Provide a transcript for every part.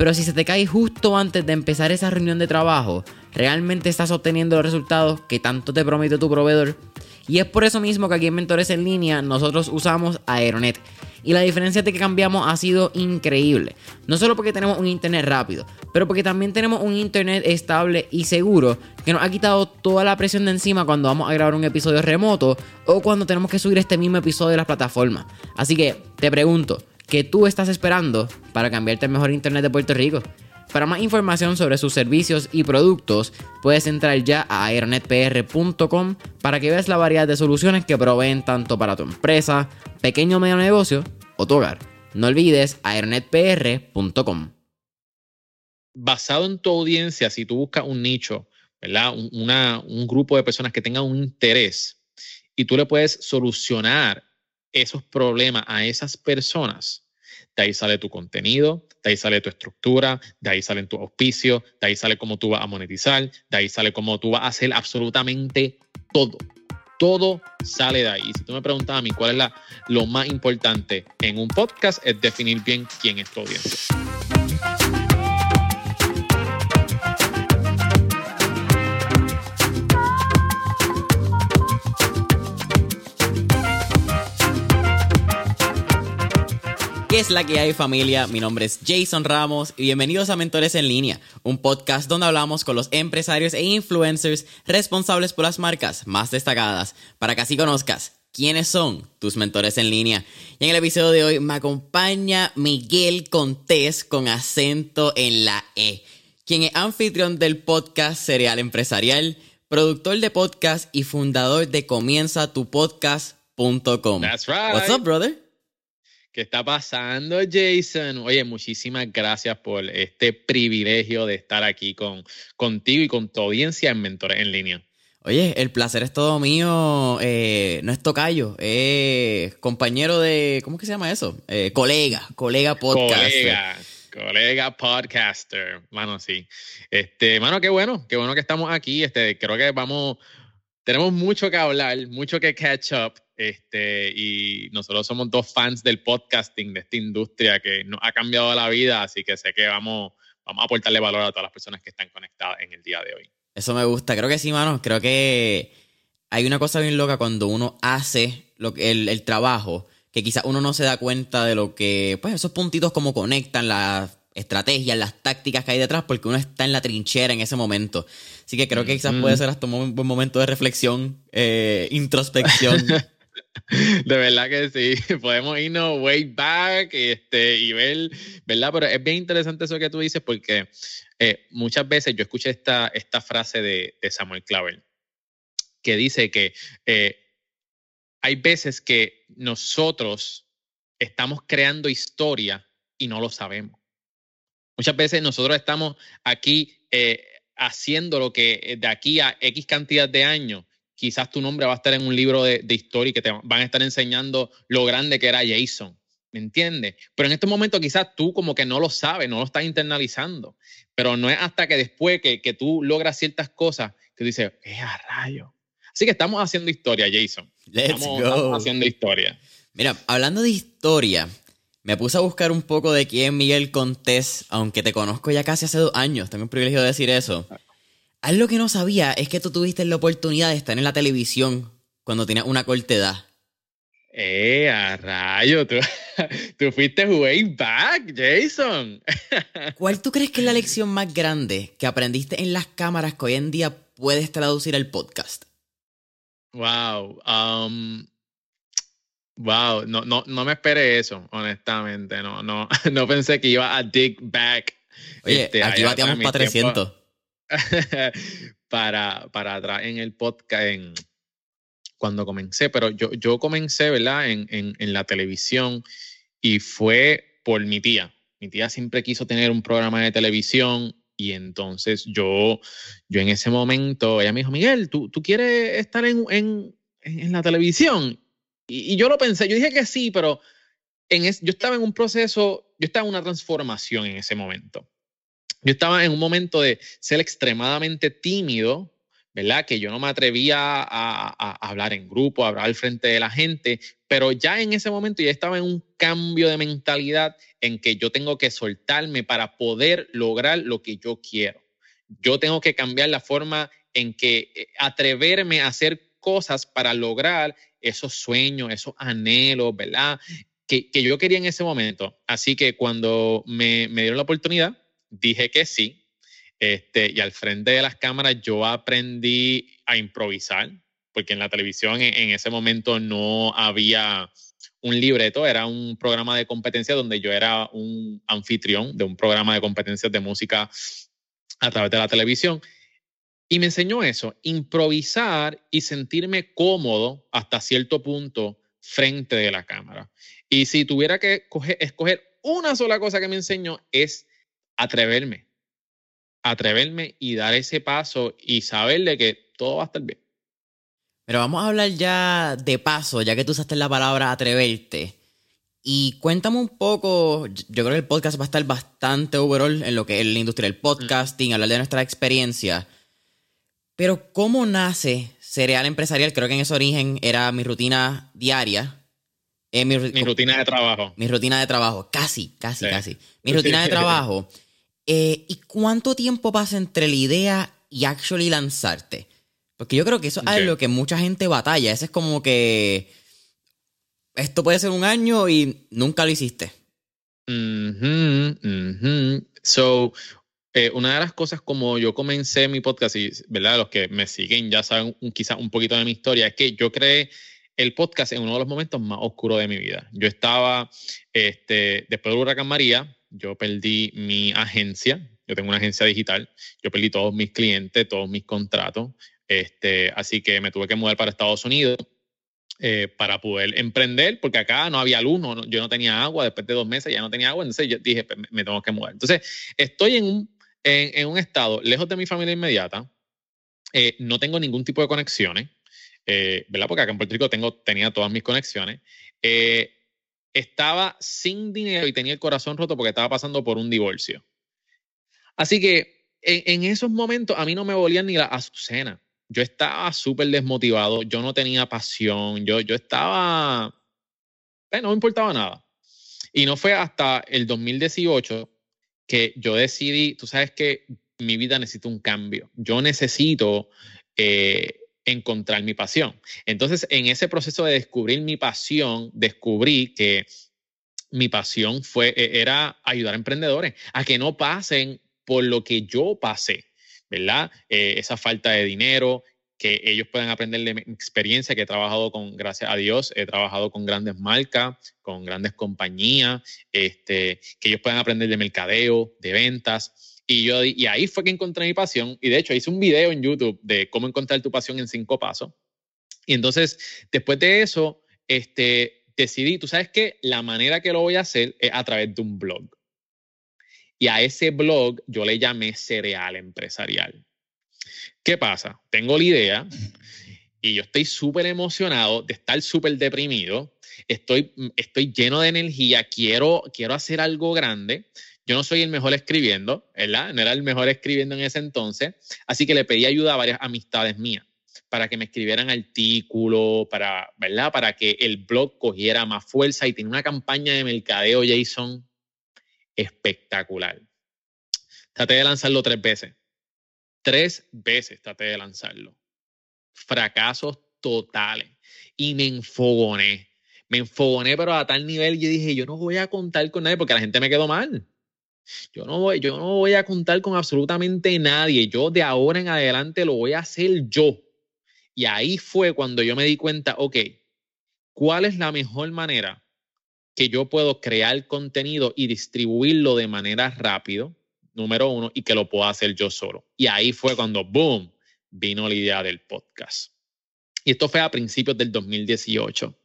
pero si se te cae justo antes de empezar esa reunión de trabajo, ¿realmente estás obteniendo los resultados que tanto te promete tu proveedor? Y es por eso mismo que aquí en Mentores en Línea nosotros usamos Aeronet. Y la diferencia de que cambiamos ha sido increíble. No solo porque tenemos un internet rápido, pero porque también tenemos un internet estable y seguro que nos ha quitado toda la presión de encima cuando vamos a grabar un episodio remoto o cuando tenemos que subir este mismo episodio de las plataformas. Así que te pregunto, ¿qué tú estás esperando para cambiarte el mejor internet de Puerto Rico? Para más información sobre sus servicios y productos, puedes entrar ya a aeronetpr.com para que veas la variedad de soluciones que proveen tanto para tu empresa, pequeño o medio negocio o tu hogar. No olvides aeronetpr.com. Basado en tu audiencia, si tú buscas un nicho, ¿verdad? Un grupo de personas que tengan un interés y tú le puedes solucionar esos problemas a esas personas, de ahí sale tu contenido, de ahí sale tu estructura, de ahí salen tus auspicios, de ahí sale cómo tú vas a monetizar, de ahí sale cómo tú vas a hacer absolutamente todo. Todo sale de ahí. Si tú me preguntas a mí cuál es la, lo más importante en un podcast, es definir bien quién es tu audiencia. ¿Qué es la que hay familia? Mi nombre es Jason Ramos y bienvenidos a Mentores en Línea, un podcast donde hablamos con los empresarios e influencers responsables por las marcas más destacadas, para que así conozcas quiénes son tus mentores en línea. Y en el episodio de hoy me acompaña Miguel Contés con acento en la E, quien es anfitrión del podcast Serial Empresarial, productor de podcast y fundador de comienzatupodcast.com. That's right. What's up, brother? ¿Qué está pasando, Jason? Oye, muchísimas gracias por este privilegio de estar aquí con, contigo y con tu audiencia en Mentores en Línea. Oye, el placer es todo mío. Eh, no es tocayo, es compañero de. ¿Cómo que se llama eso? Eh, colega, colega podcaster. Colega, colega podcaster. Mano, sí. Este, mano, qué bueno, qué bueno que estamos aquí. Este, creo que vamos. Tenemos mucho que hablar, mucho que catch up. Este, y nosotros somos dos fans del podcasting, de esta industria que nos ha cambiado la vida, así que sé que vamos, vamos a aportarle valor a todas las personas que están conectadas en el día de hoy. Eso me gusta, creo que sí, mano, creo que hay una cosa bien loca cuando uno hace lo que, el, el trabajo, que quizás uno no se da cuenta de lo que, pues esos puntitos como conectan las estrategias, las tácticas que hay detrás, porque uno está en la trinchera en ese momento. Así que creo que quizás puede ser hasta un buen momento de reflexión, eh, introspección. De verdad que sí, podemos irnos way back este, y ver, ¿verdad? Pero es bien interesante eso que tú dices porque eh, muchas veces yo escuché esta, esta frase de, Samuel Clavel que dice que eh, hay veces que nosotros estamos creando historia y no lo sabemos. Muchas veces nosotros estamos aquí eh, haciendo lo que de aquí a X cantidad de años quizás tu nombre va a estar en un libro de, de, historia y que te van a estar enseñando lo grande que era Jason. ¿Me entiendes? Pero en estos momentos quizás tú como que no lo sabes, no lo estás internalizando. Pero no es hasta que después que, que tú logras ciertas cosas que tú dices, ¡eh, a rayo! Así que estamos haciendo historia, Jason. Let's estamos, go. estamos haciendo historia. Mira, hablando de historia, me puse a buscar un poco de quién es Miguel Contés, aunque te conozco ya casi hace dos años. Tengo el privilegio de decir eso. Algo que no sabía es que tú tuviste la oportunidad de estar en la televisión cuando tenías una corta edad. ¡Eh, a rayo! Tú, tú fuiste way back, Jason. ¿Cuál tú crees que es la lección más grande que aprendiste en las cámaras que hoy en día puedes traducir al podcast? Wow. Um, wow. No, no, no me esperé eso, honestamente. No, no, no pensé que iba a dig back. Oye, este, aquí bateamos para 300. para, para atrás en el podcast, en, cuando comencé, pero yo, yo comencé, ¿verdad? En, en, en, la televisión y fue por mi tía. mi tía siempre quiso tener un programa de televisión y entonces yo, yo en ese momento, ella me dijo, Miguel, ¿tú, tú quieres estar en, en, en la televisión? Y, y, yo lo pensé, yo dije que sí, pero en es, yo estaba en un proceso, yo estaba en una transformación en ese momento. Yo estaba en un momento de ser extremadamente tímido, ¿verdad? Que yo no me atrevía a, hablar en grupo, a hablar al frente de la gente, pero ya en ese momento ya estaba en un cambio de mentalidad en que yo tengo que soltarme para poder lograr lo que yo quiero. Yo tengo que cambiar la forma en que eh, atreverme a hacer cosas para lograr esos sueños, esos anhelos, ¿verdad? Que, que yo quería en ese momento. Así que cuando me, me dieron la oportunidad, dije que sí. Este, y al frente de las cámaras yo aprendí a improvisar, porque en la televisión en, ese momento no había un libreto, era un programa de competencia donde yo era un anfitrión de un programa de competencias de música a través de la televisión. Y me enseñó eso, improvisar y sentirme cómodo hasta cierto punto frente de la cámara. Y si tuviera que escoger, escoger una sola cosa que me enseñó es atreverme, atreverme y dar ese paso y saberle que todo va a estar bien. Pero vamos a hablar ya de paso, ya que tú usaste la palabra atreverte. Y cuéntame un poco, yo creo que el podcast va a estar bastante overall en lo que es la industria del podcasting, hablar de nuestra experiencia. Pero ¿cómo nace Cereal Empresarial? Creo que en ese origen era mi rutina diaria. Eh, mi, mi, rutina de trabajo. Mi rutina de trabajo, casi, casi, sí. casi. Mi rutina de trabajo. Eh, ¿Y cuánto tiempo pasa entre la idea y actually lanzarte? Porque yo creo que eso okay. es lo que mucha gente batalla. Ese es como que esto puede ser un año y nunca lo hiciste. Mm -hmm, mm -hmm. So, eh, una de las cosas como yo comencé mi podcast, y ¿verdad? los que me siguen ya saben quizás un poquito de mi historia, es que yo creé el podcast en uno de los momentos más oscuros de mi vida. Yo estaba, este, después del huracán María, yo perdí mi agencia, yo tengo una agencia digital, yo perdí todos mis clientes, todos mis contratos, este, así que me tuve que mudar para Estados Unidos eh, para poder emprender, porque acá no había luz, no, yo no tenía agua, después de dos meses ya no tenía agua, entonces yo dije, me, me tengo que mudar. Entonces, estoy en un, en un estado lejos de mi familia inmediata, eh, no tengo ningún tipo de conexiones, eh, ¿verdad? Porque acá en Puerto Rico tengo, tenía todas mis conexiones. Eh, estaba sin dinero y tenía el corazón roto porque estaba pasando por un divorcio. Así que en, esos momentos a mí no me volían ni la azucena yo estaba súper desmotivado, yo no tenía pasión, yo, yo estaba, eh, no me importaba nada. Y no fue hasta el 2018 que yo decidí, tú sabes que mi vida necesita un cambio, yo necesito eh, encontrar mi pasión. Entonces, en ese proceso de descubrir mi pasión, descubrí que mi pasión fue, e, era ayudar a emprendedores a que no pasen por lo que yo pasé. ¿verdad? Eh, esa falta de dinero, que ellos puedan aprender de mi experiencia, que he trabajado con, gracias a Dios, he trabajado con grandes marcas, con grandes compañías, este, que ellos puedan aprender de mercadeo, de ventas. Y, yo, y ahí fue que encontré mi pasión. Y de hecho hice un video en YouTube de cómo encontrar tu pasión en cinco pasos. Y entonces, después de eso, este, decidí, tú sabes que la manera que lo voy a hacer es a través de un blog. Y a ese blog yo le llamé Cereal Empresarial. ¿Qué pasa? Tengo la idea y yo estoy súper emocionado de estar súper deprimido. Estoy, estoy lleno de energía, quiero, quiero hacer algo grande. Yo no soy el mejor escribiendo, ¿verdad? No era el mejor escribiendo en ese entonces. Así que le pedí ayuda a varias amistades mías para que me escribieran artículos, para, ¿verdad? Para que el blog cogiera más fuerza y tenía una campaña de mercadeo, Jason, espectacular. Traté de lanzarlo tres veces. Tres veces traté de lanzarlo. Fracasos totales. Y me enfogoné. Me enfogoné, pero a tal nivel yo dije, yo no voy a contar con nadie porque la gente me quedó mal. Yo no, voy, yo no voy a contar con absolutamente nadie. Yo de ahora en adelante lo voy a hacer yo. Y ahí fue cuando yo me di cuenta, ok, ¿cuál es la mejor manera que yo puedo crear contenido y distribuirlo de manera rápido, número uno, y que lo pueda hacer yo solo. Y ahí fue cuando, boom, vino la idea del podcast. Y esto fue a principios del 2018.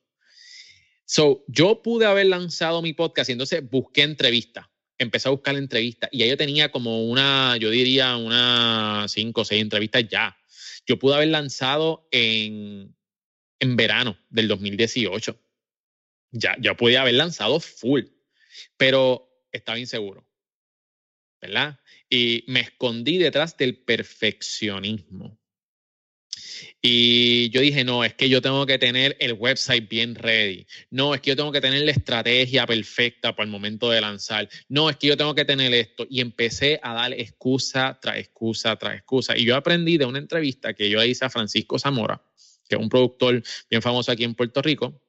So, yo pude haber lanzado mi podcast y entonces busqué entrevistas. Empecé a buscar entrevistas y ya yo tenía como una, yo diría, una cinco o seis entrevistas ya. Yo pude haber lanzado en, en verano del 2018. Ya, ya pude haber lanzado full, pero estaba inseguro, ¿verdad? Y me escondí detrás del perfeccionismo. Y yo dije, no, es que yo tengo que tener el website bien ready. No, es que yo tengo que tener la estrategia perfecta para el momento de lanzar. No, es que yo tengo que tener esto. Y empecé a dar excusa tras excusa tras excusa. Y yo aprendí de una entrevista que yo hice a Francisco Zamora, que es un productor bien famoso aquí en Puerto Rico.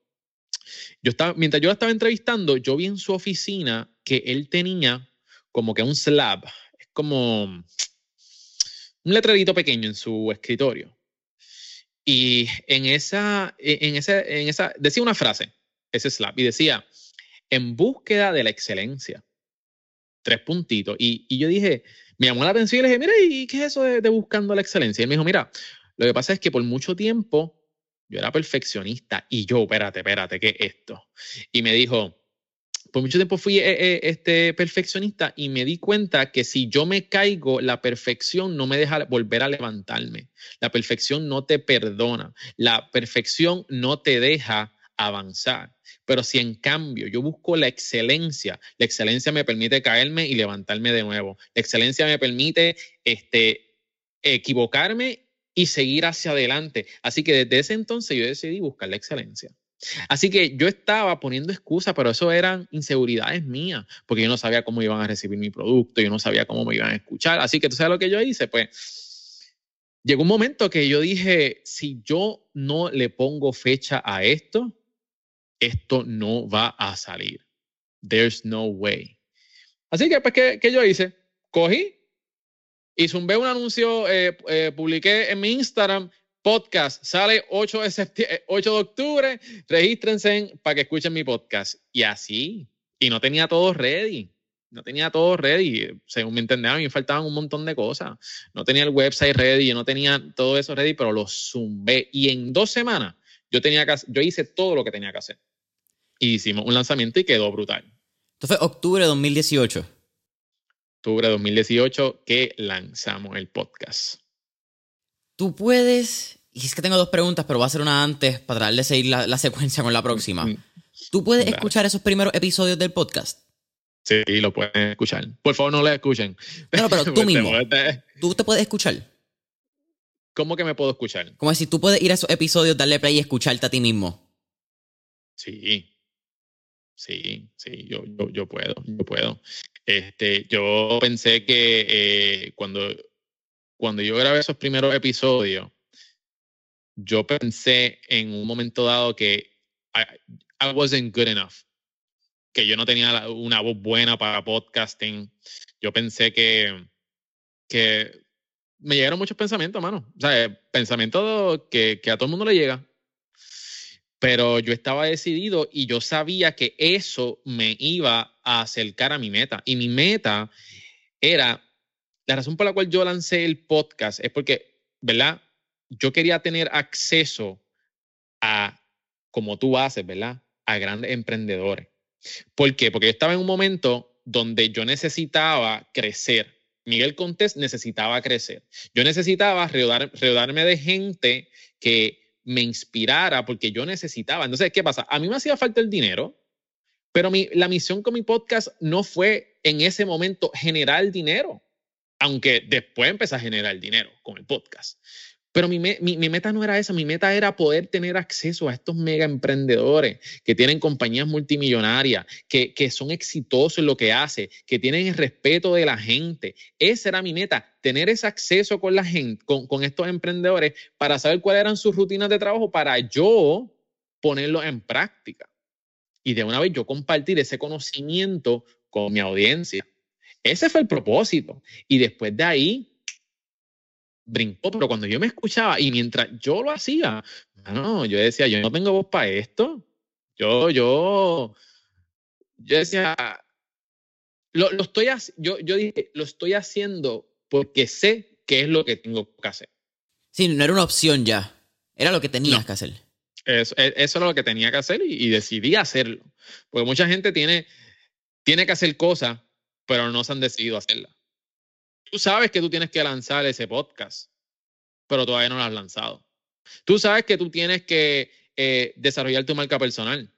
Yo estaba, mientras yo estaba entrevistando, yo vi en su oficina que él tenía como que un slab, es como un letrerito pequeño en su escritorio y en esa, en ese, en esa, decía una frase, ese slap, y decía, en búsqueda de la excelencia. Tres puntitos. Y, y yo dije, me llamó la atención y le dije, mira, ¿y qué es eso de, de, buscando la excelencia? Y él me dijo, mira, lo que pasa es que por mucho tiempo yo era perfeccionista y yo, espérate, espérate, ¿qué es esto? Y me dijo, por mucho tiempo fui eh, eh, este perfeccionista y me di cuenta que si yo me caigo, la perfección no me deja volver a levantarme. La perfección no te perdona. La perfección no te deja avanzar. Pero si en cambio yo busco la excelencia, la excelencia me permite caerme y levantarme de nuevo. La excelencia me permite este, equivocarme y seguir hacia adelante. Así que desde ese entonces yo decidí buscar la excelencia. Así que yo estaba poniendo excusas, pero eso eran inseguridades mías, porque yo no sabía cómo iban a recibir mi producto, yo no sabía cómo me iban a escuchar. Así que tú sabes lo que yo hice, pues llegó un momento que yo dije, si yo no le pongo fecha a esto, esto no va a salir. There's no way. Así que, pues, ¿qué, qué yo hice? Cogí y zumbé un anuncio, eh, eh, publiqué en mi Instagram podcast sale 8 de, 8 de octubre. Regístrense para que escuchen mi podcast. Y así. Y no tenía todo ready. No tenía todo ready. Según me entendía, a mí me faltaban un montón de cosas. No tenía el website ready, yo no tenía todo eso ready, pero lo zumbé. Y en dos semanas yo, tenía que, yo hice todo lo que tenía que hacer. Y hicimos un lanzamiento y quedó brutal. Esto fue octubre de 2018. Octubre de 2018 que lanzamos el podcast. Tú puedes y es que tengo dos preguntas, pero voy a hacer una antes para tratar de seguir la, secuencia con la próxima. ¿Tú puedes escuchar esos primeros episodios del podcast? Sí, lo pueden escuchar. Por favor, no lo escuchen. No, pero tú mismo. ¿Tú te puedes escuchar? ¿Cómo que me puedo escuchar? Como si tú puedes ir a esos episodios, darle play y escucharte a ti mismo. Sí. Sí, sí, yo, yo, puedo, yo puedo. Este, yo pensé que eh, cuando, cuando yo grabé esos primeros episodios, yo pensé en un momento dado que I, wasn't good enough, que yo no tenía una voz buena para podcasting. Yo pensé que, que me llegaron muchos pensamientos, mano. O sea, pensamientos que, que a todo el mundo le llega. Pero yo estaba decidido y yo sabía que eso me iba a acercar a mi meta. Y mi meta era, la razón por la cual yo lancé el podcast es porque, ¿verdad? Yo quería tener acceso a, como tú haces, ¿verdad? A grandes emprendedores. ¿Por qué? Porque yo estaba en un momento donde yo necesitaba crecer. Miguel Contés necesitaba crecer. Yo necesitaba rodearme de gente que me inspirara porque yo necesitaba. Entonces, ¿qué pasa? A mí me hacía falta el dinero, pero mi, la misión con mi podcast no fue en ese momento generar dinero, aunque después empecé a generar dinero con el podcast. Pero mi, meta no era esa, mi meta era poder tener acceso a estos mega emprendedores que tienen compañías multimillonarias, que, son exitosos en lo que hacen, que tienen el respeto de la gente. Esa era mi meta, tener ese acceso con la gente, con, con estos emprendedores para saber cuáles eran sus rutinas de trabajo para yo ponerlo en práctica. Y de una vez yo compartir ese conocimiento con mi audiencia. Ese fue el propósito. Y después de ahí, brincó, pero cuando yo me escuchaba y mientras yo lo hacía, no, yo decía, yo no tengo voz para esto. Yo, yo, yo decía, lo, lo estoy, yo, yo dije, lo estoy haciendo porque sé qué es lo que tengo que hacer. Sí, no era una opción ya, era lo que tenías que hacer. Eso, e, eso, era lo que tenía que hacer y, y, decidí hacerlo. Porque mucha gente tiene, tiene que hacer cosas pero no se han decidido hacerla. Tú sabes que tú tienes que lanzar ese podcast, pero todavía no lo has lanzado. Tú sabes que tú tienes que eh, desarrollar tu marca personal,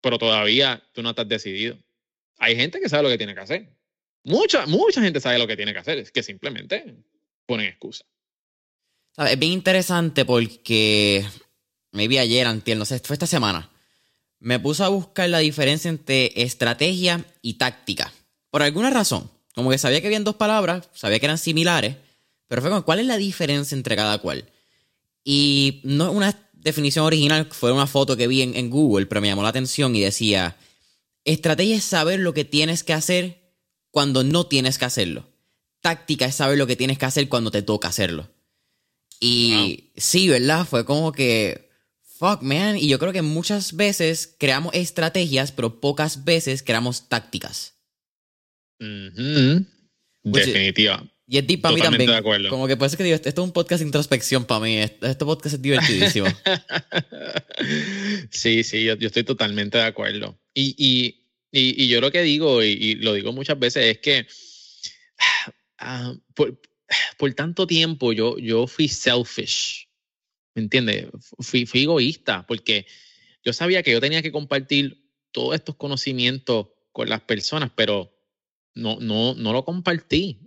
pero todavía tú no estás decidido. Hay gente que sabe lo que tiene que hacer. Mucha, mucha gente sabe lo que tiene que hacer, es que simplemente ponen excusa. Es bien interesante porque maybe ayer, antier, no sé, fue esta semana. Me puse a buscar la diferencia entre estrategia y táctica. Por alguna razón. Como que sabía que habían dos palabras, sabía que eran similares, pero fue como, ¿cuál es la diferencia entre cada cual? Y no una definición original, fue una foto que vi en, en Google, pero me llamó la atención y decía, estrategia es saber lo que tienes que hacer cuando no tienes que hacerlo. Táctica es saber lo que tienes que hacer cuando te toca hacerlo. Y sí, ¿verdad? Fue como que, fuck, man. Y yo creo que muchas veces creamos estrategias, pero pocas veces creamos tácticas. Definitiva. Y es deep para mí también. De acuerdo. Como que parece que digo, esto es un podcast de introspección para mí. Este podcast es divertidísimo. sí, sí, yo, estoy totalmente de acuerdo. Y, y, y, yo lo que digo, y, lo digo muchas veces, es que ah, por, por, tanto tiempo yo, yo fui selfish. ¿Me entiendes? Fui, fui egoísta porque yo sabía que yo tenía que compartir todos estos conocimientos con las personas, pero no, no, no lo compartí.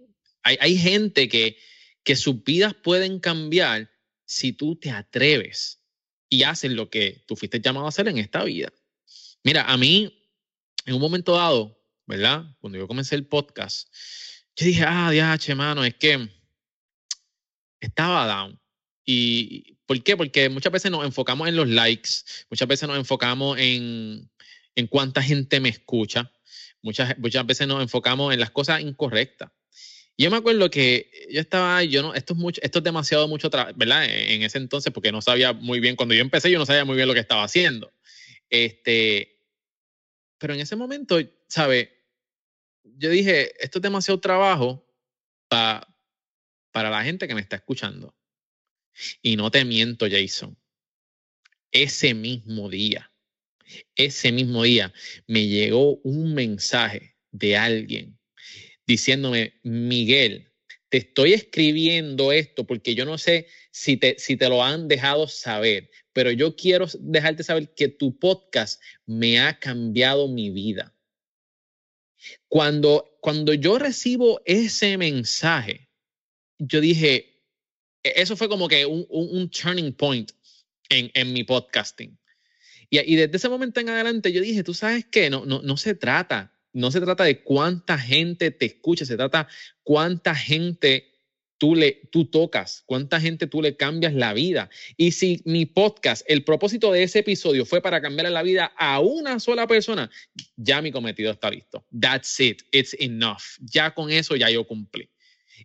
Hay, hay gente que, que sus vidas pueden cambiar si tú te atreves y haces lo que tú fuiste llamado a hacer en esta vida. Mira, a mí, en un momento dado, ¿verdad? Cuando yo comencé el podcast, yo dije, ah, diache, mano, es que estaba down. ¿Y por qué? Porque muchas veces nos enfocamos en los likes, muchas veces nos enfocamos en, en cuánta gente me escucha, Muchas, muchas veces nos enfocamos en las cosas incorrectas. Yo me acuerdo que yo estaba, yo no, esto es mucho, esto es demasiado mucho, ¿verdad? En ese entonces, porque no sabía muy bien, cuando yo empecé, yo no sabía muy bien lo que estaba haciendo. Este, pero en ese momento, ¿sabe? Yo dije, esto es demasiado trabajo para para la gente que me está escuchando. Y no te miento, Jason. Ese mismo día ese mismo día me llegó un mensaje de alguien diciéndome, Miguel, te estoy escribiendo esto porque yo no sé si te, si te lo han dejado saber, pero yo quiero dejarte saber que tu podcast me ha cambiado mi vida. Cuando, cuando yo recibo ese mensaje, yo dije, e-, eso fue como que un, un, turning point en, en mi podcasting. Y, desde ese momento en adelante yo dije, tú sabes qué, no, no, no se trata, no se trata de cuánta gente te escucha, se trata cuánta gente tú, le, tú tocas, cuánta gente tú le cambias la vida. Y si mi podcast, el propósito de ese episodio fue para cambiarle la vida a una sola persona, ya mi cometido está listo. That's it, it's enough. Ya con eso ya yo cumplí.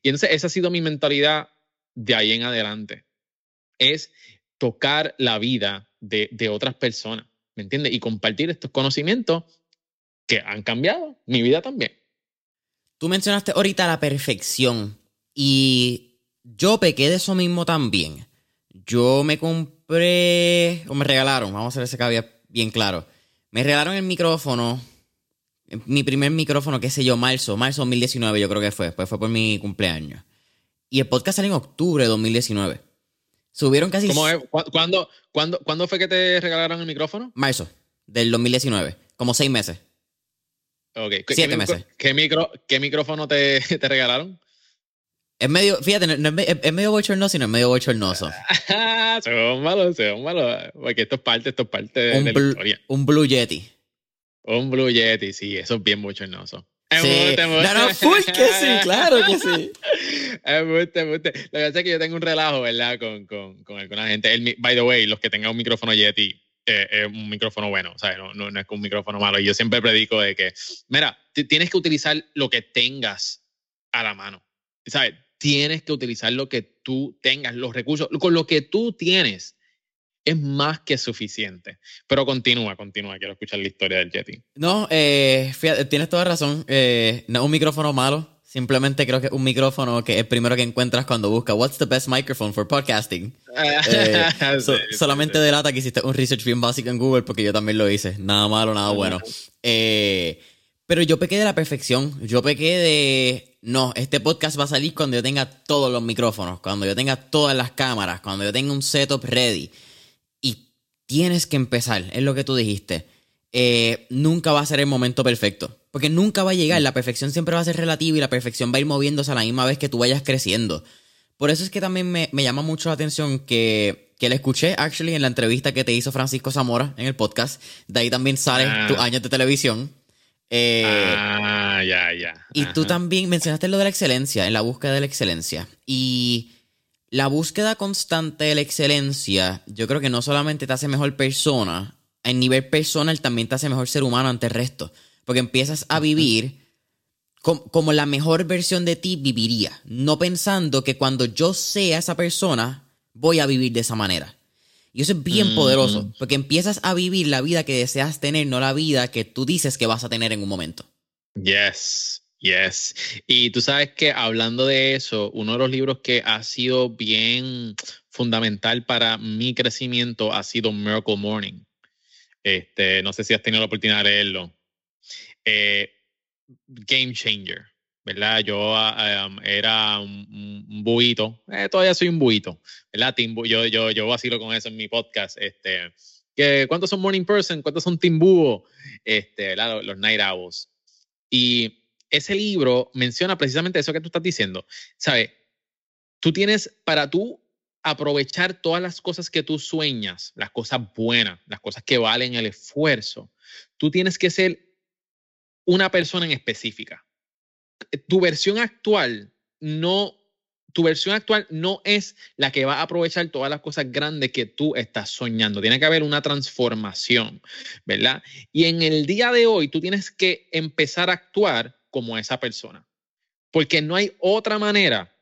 Y entonces esa ha sido mi mentalidad de ahí en adelante. Es tocar la vida de, otras personas, ¿me entiendes? Y compartir estos conocimientos que han cambiado mi vida también. Tú mencionaste ahorita la perfección y yo pequé de eso mismo también. Yo me compré, o me regalaron, vamos a hacer ese caveat bien claro. Me regalaron el micrófono, mi primer micrófono, qué sé yo, marzo, marzo 2019 yo creo que fue, pues fue por mi cumpleaños. Y el podcast salió en octubre de 2019. Subieron casi... ¿Cómo es? ¿Cuándo, cuándo, fue que te regalaron el micrófono? Marzo del 2019. Como seis meses. Ok. Siete ¿Qué, meses. ¿qué, micro, ¿Qué micrófono te, te regalaron? Es medio, fíjate, no, es, medio bochornoso, sino es medio bochornoso. son malos, son malos. Porque esto es parte, esto es parte de, un la historia. Un Blue Yeti. Un Blue Yeti, sí, eso es bien bochornoso. Sí. No, no, full que sí, claro que sí. Es mucho, es mucho. Lo que pasa es que yo tengo un relajo, ¿verdad? Con, con, con alguna gente. El, by the way, los que tengan un micrófono Yeti, eh, es un micrófono bueno, ¿sabes? No, no, no, es un micrófono malo. Y yo siempre predico de que, mira, tienes que utilizar lo que tengas a la mano, ¿sabes? Tienes que utilizar lo que tú tengas, los recursos, con lo que tú tienes es más que suficiente. Pero continúa, continúa, quiero escuchar la historia del Yeti. No, eh, fíjate, tienes toda razón. Eh, no es un micrófono malo. Simplemente creo que es un micrófono que es el primero que encuentras cuando buscas What's the best microphone for podcasting. Eh, solamente delata que hiciste un research bien básico en Google porque yo también lo hice. Nada malo, nada bueno. pero Pero yo pequé de la perfección. Yo pequé de. No, este podcast va a salir cuando yo tenga todos los micrófonos, cuando yo tenga todas las cámaras, cuando yo tenga un setup ready. Tienes que empezar, es lo que tú dijiste. Eh, nunca va a ser el momento perfecto. Porque nunca va a llegar. La perfección siempre va a ser relativa y la perfección va a ir moviéndose a la misma vez que tú vayas creciendo. Por eso es que también me, llama mucho la atención que, que le escuché, actually, en la entrevista que te hizo Francisco Zamora en el podcast. De ahí también sale ah. tus años de televisión. Eh, ah, ya, ya. Y tú también mencionaste lo de la excelencia, en la búsqueda de la excelencia. Y la búsqueda constante de la excelencia, yo creo que no solamente te hace mejor persona, en nivel personal también te hace mejor ser humano ante el resto. Porque empiezas a vivir como, la mejor versión de ti viviría. No pensando que cuando yo sea esa persona, voy a vivir de esa manera. Y eso es bien poderoso, porque empiezas a vivir la vida que deseas tener, no la vida que tú dices que vas a tener en un momento. Yes, yes. Y tú sabes que hablando de eso, uno de los libros que ha sido bien fundamental para mi crecimiento ha sido Miracle Morning. Este, no sé si has tenido la oportunidad de leerlo. Eh, game changer. ¿verdad? Yo ah, era un, un buito, eh, todavía soy un buito, ¿verdad? yo, yo, yo vacilo con eso en mi podcast, este, que, ¿cuántos son morning person? ¿Cuántos son timbuo? Este, ¿verdad? Los, night owls. Y ese libro menciona precisamente eso que tú estás diciendo, ¿sabes? Tú tienes, para tú aprovechar todas las cosas que tú sueñas, las cosas buenas, las cosas que valen el esfuerzo, tú tienes que ser una persona en específica tu versión actual no, tu versión actual no es la que va a aprovechar todas las cosas grandes que tú estás soñando. Tiene que haber una transformación, ¿verdad? Y en el día de hoy tú tienes que empezar a actuar como esa persona, porque no hay otra manera,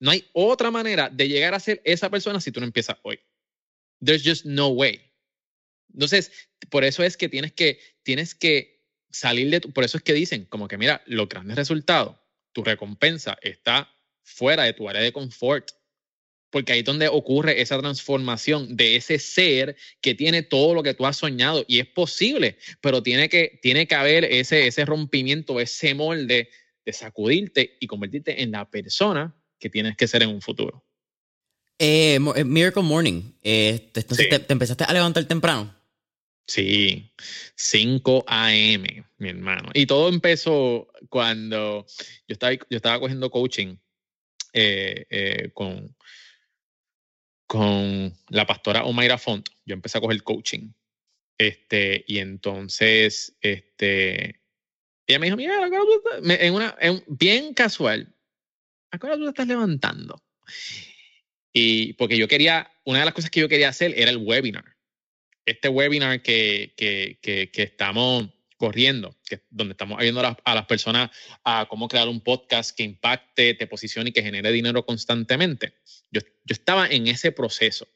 no hay otra manera de llegar a ser esa persona si tú no empiezas hoy. There's just no way. Entonces, por eso es que tienes que, tienes que salir de, por eso es que dicen como que mira, los grandes resultados, tu recompensa está fuera de tu área de confort, porque ahí es donde ocurre esa transformación de ese ser que tiene todo lo que tú has soñado y es posible, pero tiene que, tiene que haber ese, ese rompimiento, ese molde de sacudirte y convertirte en la persona que tienes que ser en un futuro. Eh, eh, Miracle Morning, eh, entonces te, empezaste a levantar temprano. Sí, 5 a.m., mi hermano. Y todo empezó cuando yo estaba, yo estaba cogiendo coaching eh, eh, con, con la pastora Omaira Font. Yo empecé a coger coaching. Este, y entonces, este, ella me dijo, mira, en una, en, bien casual, ¿a qué tú te estás levantando? Y porque yo quería, una de las cosas que yo quería hacer era el webinar este webinar que, que, que, estamos corriendo, que, donde estamos ayudando a las, personas a cómo crear un podcast que impacte, te posicione y que genere dinero constantemente. Yo, yo estaba en ese proceso,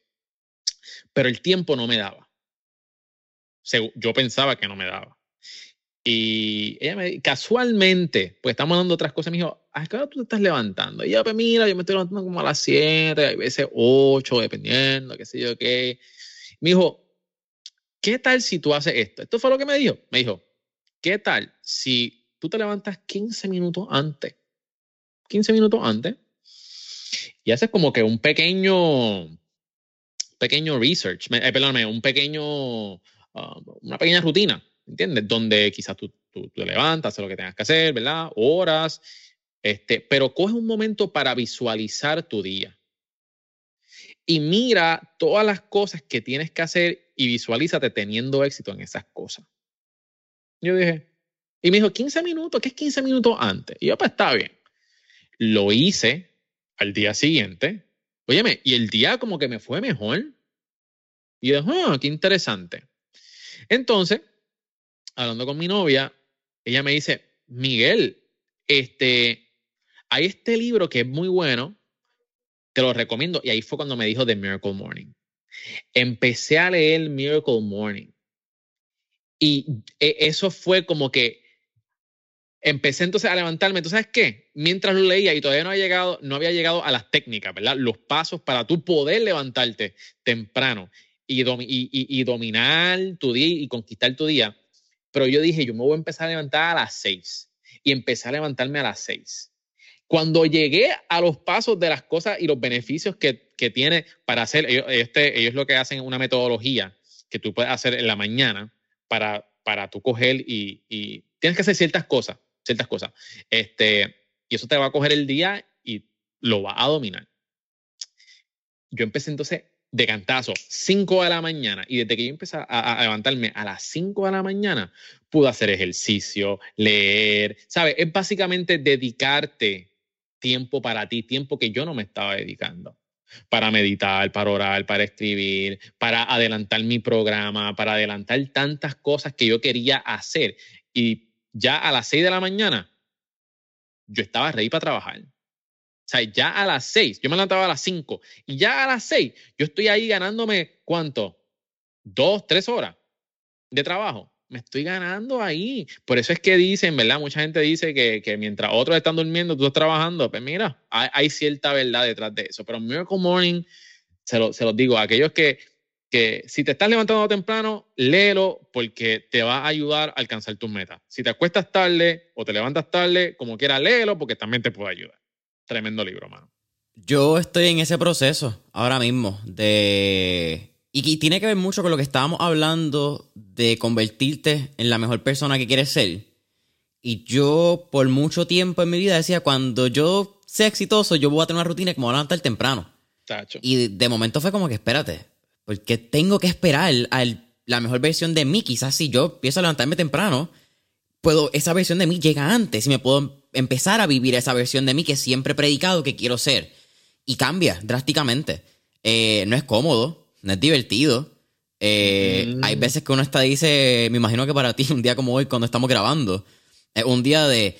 pero el tiempo no me daba. Yo pensaba que no me daba. Y ella me casualmente, pues estamos dando otras cosas, me dijo, ¿a qué hora tú te estás levantando? Y yo, pues mira, yo me estoy levantando como a las 7, a veces 8, dependiendo, qué sé yo qué. Me dijo, ¿qué tal si tú haces esto? Esto fue lo que me dijo. Me dijo, ¿qué tal si tú te levantas 15 minutos antes? 15 minutos antes y haces como que un pequeño, pequeño research, eh, perdóname, un pequeño, um, una pequeña rutina, ¿entiendes? Donde quizás tú, te levantas, haces lo que tengas que hacer, ¿verdad? Horas, este, pero coge un momento para visualizar tu día y mira todas las cosas que tienes que hacer y visualízate teniendo éxito en esas cosas. Yo dije, y me dijo, 15 minutos, ¿qué es 15 minutos antes? Y yo, pues está bien. Lo hice al día siguiente. Óyeme, y el día como que me fue mejor. Y yo, ah, qué interesante. Entonces, hablando con mi novia, ella me dice, Miguel, este, hay este libro que es muy bueno, te lo recomiendo. Y ahí fue cuando me dijo de Miracle Morning. Empecé a leer Miracle Morning. Y e, eso fue como que empecé entonces a levantarme. ¿Tú sabes qué? Mientras lo leía y todavía no había llegado, no había llegado a las técnicas, ¿verdad? Los pasos para tú poder levantarte temprano y, y, y dominar tu día y conquistar tu día. pero yo dije, yo me voy a empezar a levantar a las 6 y empecé a levantarme a las 6. Cuando llegué a los pasos de las cosas y los beneficios que, que tiene para hacer, ellos, este, ellos lo que hacen es una metodología que tú puedes hacer en la mañana para, para tú coger y, tienes que hacer ciertas cosas, ciertas cosas. Este, y eso te va a coger el día y lo va a dominar. Yo empecé entonces de cantazo, 5 de la mañana, y desde que yo empecé a, levantarme a las 5 de la mañana, pude hacer ejercicio, leer, ¿sabes? Es básicamente dedicarte tiempo para ti, tiempo que yo no me estaba dedicando. Para meditar, para orar, para escribir, para adelantar mi programa, para adelantar tantas cosas que yo quería hacer. Y ya a las 6 de la mañana, yo estaba ready para trabajar. O sea, ya a las 6, yo me levantaba a las 5 y ya a las 6, yo estoy ahí ganándome, ¿cuánto? Dos, tres horas de trabajo. Me estoy ganando ahí. Por eso es que dicen, ¿verdad? Mucha gente dice que, que mientras otros están durmiendo, tú estás trabajando. Pues mira, hay, cierta verdad detrás de eso. Pero Miracle Morning, se, lo, se los digo, a aquellos que, que si te estás levantando temprano, léelo porque te va a ayudar a alcanzar tus metas. Si te acuestas tarde o te levantas tarde, como quiera, léelo porque también te puede ayudar. Tremendo libro, mano. Yo estoy en ese proceso ahora mismo de... Y, tiene que ver mucho con lo que estábamos hablando de convertirte en la mejor persona que quieres ser. Y yo por mucho tiempo en mi vida decía, cuando yo sea exitoso, yo voy a tener una rutina que me voy a levantar temprano. Y de, momento fue como que, espérate, porque tengo que esperar a la mejor versión de mí. Quizás si yo empiezo a levantarme temprano, puedo, esa versión de mí llega antes y me puedo empezar a vivir esa versión de mí que siempre he predicado que quiero ser. Y cambia drásticamente. Eh, no es cómodo, no es divertido. Eh, hay mm. veces que uno está dice, me imagino que para ti, un día como hoy, cuando estamos grabando, es un día de,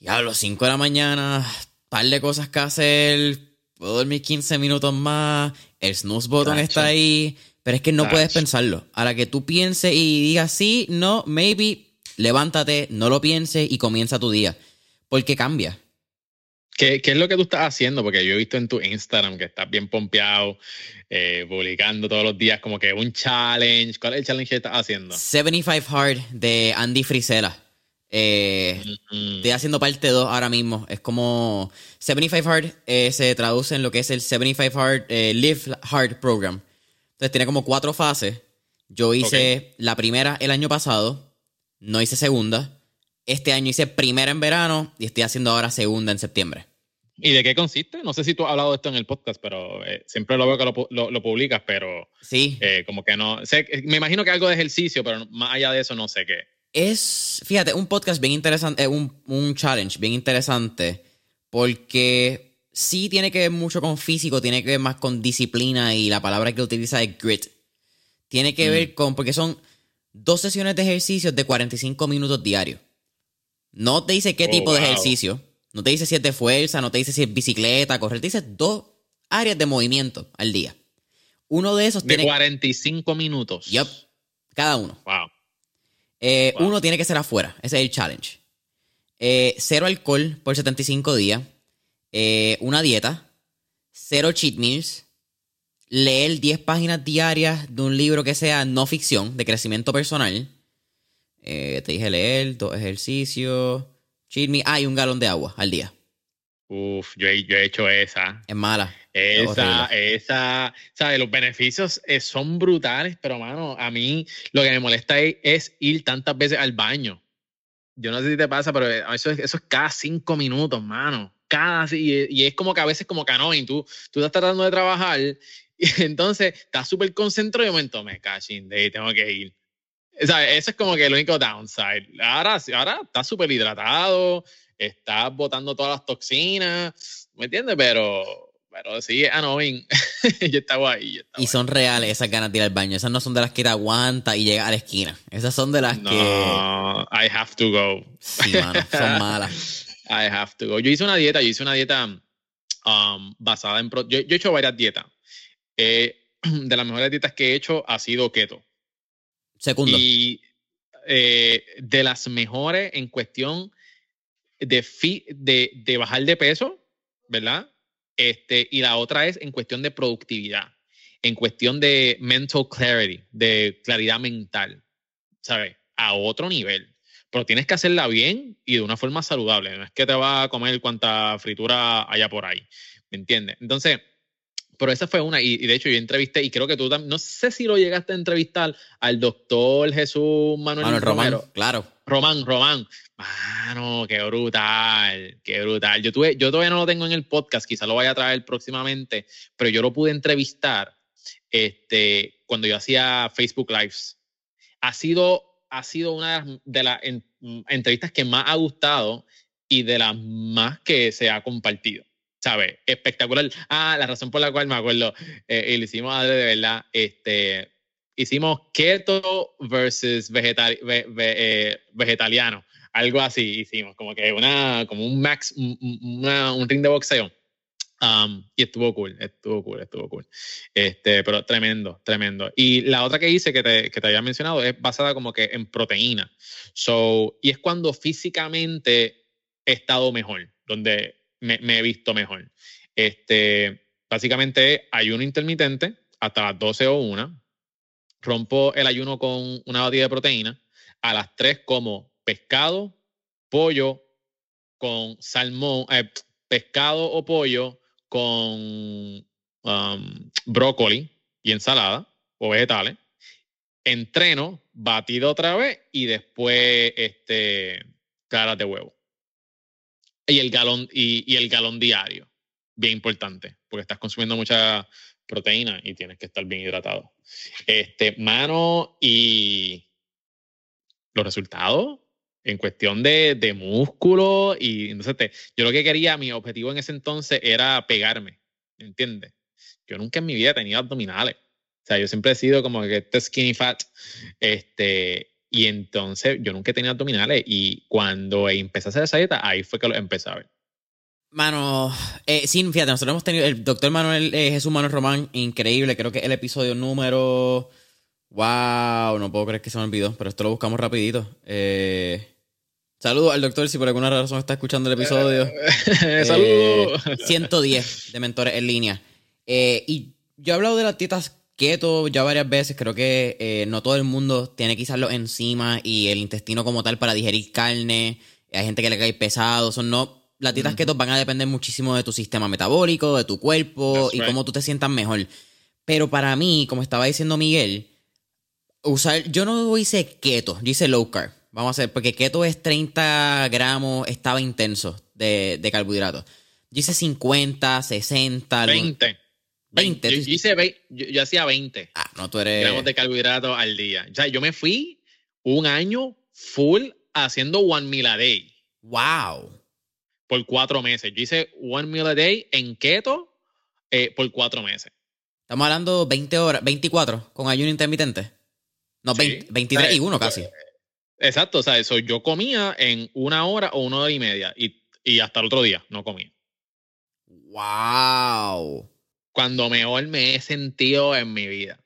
ya a las 5 de la mañana, par de cosas que hacer, puedo dormir 15 minutos más, el snooze button está ahí, pero es que no puedes pensarlo. A la que tú pienses y digas sí, no, maybe, levántate, no lo pienses y comienza tu día. Porque cambia. ¿Qué, es lo que tú estás haciendo? Porque yo he visto en tu Instagram que estás bien pompeado, eh, publicando todos los días como que un challenge. ¿Cuál es el challenge que estás haciendo? 75 Hard de Andy Frisella. Eh, Estoy haciendo parte 2 ahora mismo. Es como 75 Hard eh, se traduce en lo que es el 75 Hard eh, Live Hard Program. Entonces tiene como cuatro fases. Yo hice la primera el año pasado, no hice segunda. Este año hice primera en verano y estoy haciendo ahora segunda en septiembre. ¿Y de qué consiste? No sé si tú has hablado de esto en el podcast, pero eh, siempre lo veo que lo, publicas, pero sí. Eh, como que no. Sé, me imagino que algo de ejercicio, pero más allá de eso no sé qué. Es, fíjate, un podcast bien interesante, un, un challenge bien interesante, porque sí tiene que ver mucho con físico, tiene que ver más con disciplina y la palabra que utiliza es grit. Tiene que mm. ver con, porque son dos sesiones de ejercicios de 45 minutos diarios. No te dice qué oh, tipo de ejercicio. No te dice si es de fuerza, no te dice si es bicicleta, correr. Te dice dos áreas de movimiento al día. Uno de esos de tiene. 45 minutos. Yup. Cada uno. Eh, wow. Uno tiene que ser afuera. Ese es el challenge. Eh, cero alcohol por 75 días. Eh, una dieta. Cero cheat meals. Leer 10 páginas diarias de un libro que sea no ficción, de crecimiento personal eh, te dije leer, dos ejercicios, cheat me. Ah, un galón de agua al día. Uf, yo he, hecho esa. Es mala. Esa, esa, ¿sabes? Los beneficios eh, son brutales, pero, mano, a mí lo que me molesta es, ir tantas veces al baño. Yo no sé si te pasa, pero eso es, eso es cada cinco minutos, mano. Cada, y, y es como que a veces como canoing, tú, tú estás tratando de trabajar y entonces estás súper concentrado y de momento me cachín de tengo que ir. Eso es como que el único downside. Ahora, ahora está súper hidratado, está botando todas las toxinas, ¿me entiendes? Pero, pero sí, annoying. yo estaba ahí. y son reales esas ganas de ir al baño. Esas no son de las que te aguanta y llega a la esquina. Esas son de las que. No, I have to go. Sí, mano, son malas. I have to go. Yo hice una dieta, yo hice una dieta um, basada en. Yo, yo, he hecho varias dietas. Eh, de las mejores dietas que he hecho ha sido keto. Segundo. Y eh, de las mejores en cuestión de, de, de, bajar de peso, ¿verdad? Este, y la otra es en cuestión de productividad, en cuestión de mental clarity, de claridad mental, ¿sabes? A otro nivel. Pero tienes que hacerla bien y de una forma saludable. No es que te va a comer cuanta fritura haya por ahí. ¿Me entiendes? Entonces, pero esa fue una, y, de hecho yo entrevisté, y creo que tú también, no sé si lo llegaste a entrevistar al doctor Jesús Manuel, Manuel Román, claro. Román, Román. Mano, qué brutal, qué brutal. Yo, tuve, yo todavía no lo tengo en el podcast, quizá lo vaya a traer próximamente, pero yo lo pude entrevistar este, cuando yo hacía Facebook Lives. Ha sido, ha sido una de las entrevistas que más ha gustado y de las más que se ha compartido. ¿Sabes? Espectacular. Ah, la razón por la cual me acuerdo, eh, y lo hicimos de verdad, este, hicimos keto versus vegetal, eh, vegetariano. Algo así hicimos, como que una, como un max, un ring de boxeo. Um, y estuvo cool, estuvo cool, estuvo cool. Este, pero tremendo, tremendo. Y la otra que hice que te, que te había mencionado es basada como que en proteína. So, y es cuando físicamente he estado mejor, donde me, he visto mejor. Este, básicamente ayuno intermitente hasta las 12 o 1. Rompo el ayuno con una batida de proteína. A las 3 como pescado, pollo con salmón, eh, pescado o pollo con um, brócoli y ensalada o vegetales. Entreno, batido otra vez y después este, claras de huevo. Y el galón, y, el galón diario. Bien importante, porque estás consumiendo mucha proteína y tienes que estar bien hidratado. Este, mano, y los resultados en cuestión de, de músculo y entonces yo lo que quería, mi objetivo en ese entonces era pegarme, ¿entiendes? Yo nunca en mi vida tenido abdominales. O sea, yo siempre he sido como que este skinny fat, este, y entonces yo nunca he tenido abdominales y cuando empecé a hacer esa dieta, ahí fue que lo empecé a ver. Mano, eh, sí, fíjate, nosotros hemos tenido el doctor Manuel eh, Jesús Manuel Román, increíble, creo que el episodio número... Wow, no puedo creer que se me olvidó, pero esto lo buscamos rapidito. Eh, Saludos al doctor si por alguna razón está escuchando el episodio. Eh, Saludos. 110 de mentores en línea. Eh, y yo he hablado de las dietas keto ya varias veces. Creo que eh, no todo el mundo tiene quizás los enzimas y el intestino como tal para digerir carne. Hay gente que le cae pesado. Son no, las dietas keto van a depender muchísimo de tu sistema metabólico, de tu cuerpo y cómo tú te sientas mejor. Pero para mí, como estaba diciendo Miguel, usar, yo no hice keto, yo hice low carb. Vamos a hacer, porque keto es 30 gramos, estaba intenso de, de carbohidratos. Yo hice 50, 60. 20. 20. Yo, hice yo, hacía 20 ah, no, tú eres... gramos de carbohidratos al día. O sea, yo me fui un año full haciendo one meal a day. ¡Wow! Por cuatro meses. Yo hice one meal a day en keto eh, por cuatro meses. Estamos hablando 20 horas, 24 con ayuno intermitente. No, 23 y uno casi. Exacto, o sea, eso yo comía en una hora o una hora y media y, y hasta el otro día no comía. ¡Wow! Cuando mejor me he sentido en mi vida.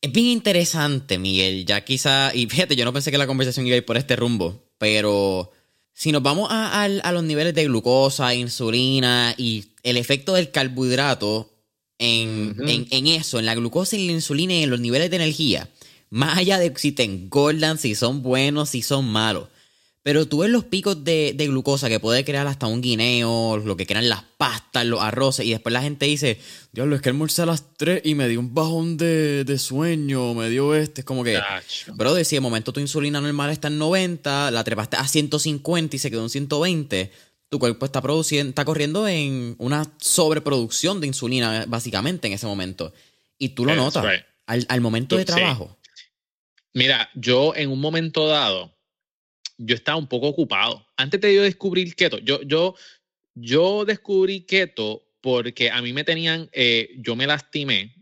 Es bien interesante, Miguel. Ya quizá, y fíjate, yo no pensé que la conversación iba a ir por este rumbo, pero si nos vamos a, los niveles de glucosa, insulina y el efecto del carbohidrato en, en, en, eso, en la glucosa y la insulina y en los niveles de energía, más allá de si te engordan, si son buenos, si son malos. Pero tú ves los picos de, glucosa que puede crear hasta un guineo, lo que crean las pastas, los arroces, y después la gente dice, Diablo, es que almorcé a las 3 y me dio un bajón de, sueño, me dio este. Es como que, bro, de si de momento tu insulina normal está en 90, la trepaste a 150 y se quedó en 120, tu cuerpo está produciendo, está corriendo en una sobreproducción de insulina, básicamente, en ese momento. Y tú lo notas al, momento de trabajo. Mira, yo en un momento dado, yo estaba un poco ocupado. Antes de yo descubrir keto, yo, yo, yo descubrí keto porque a mí me tenían, eh, yo me lastimé,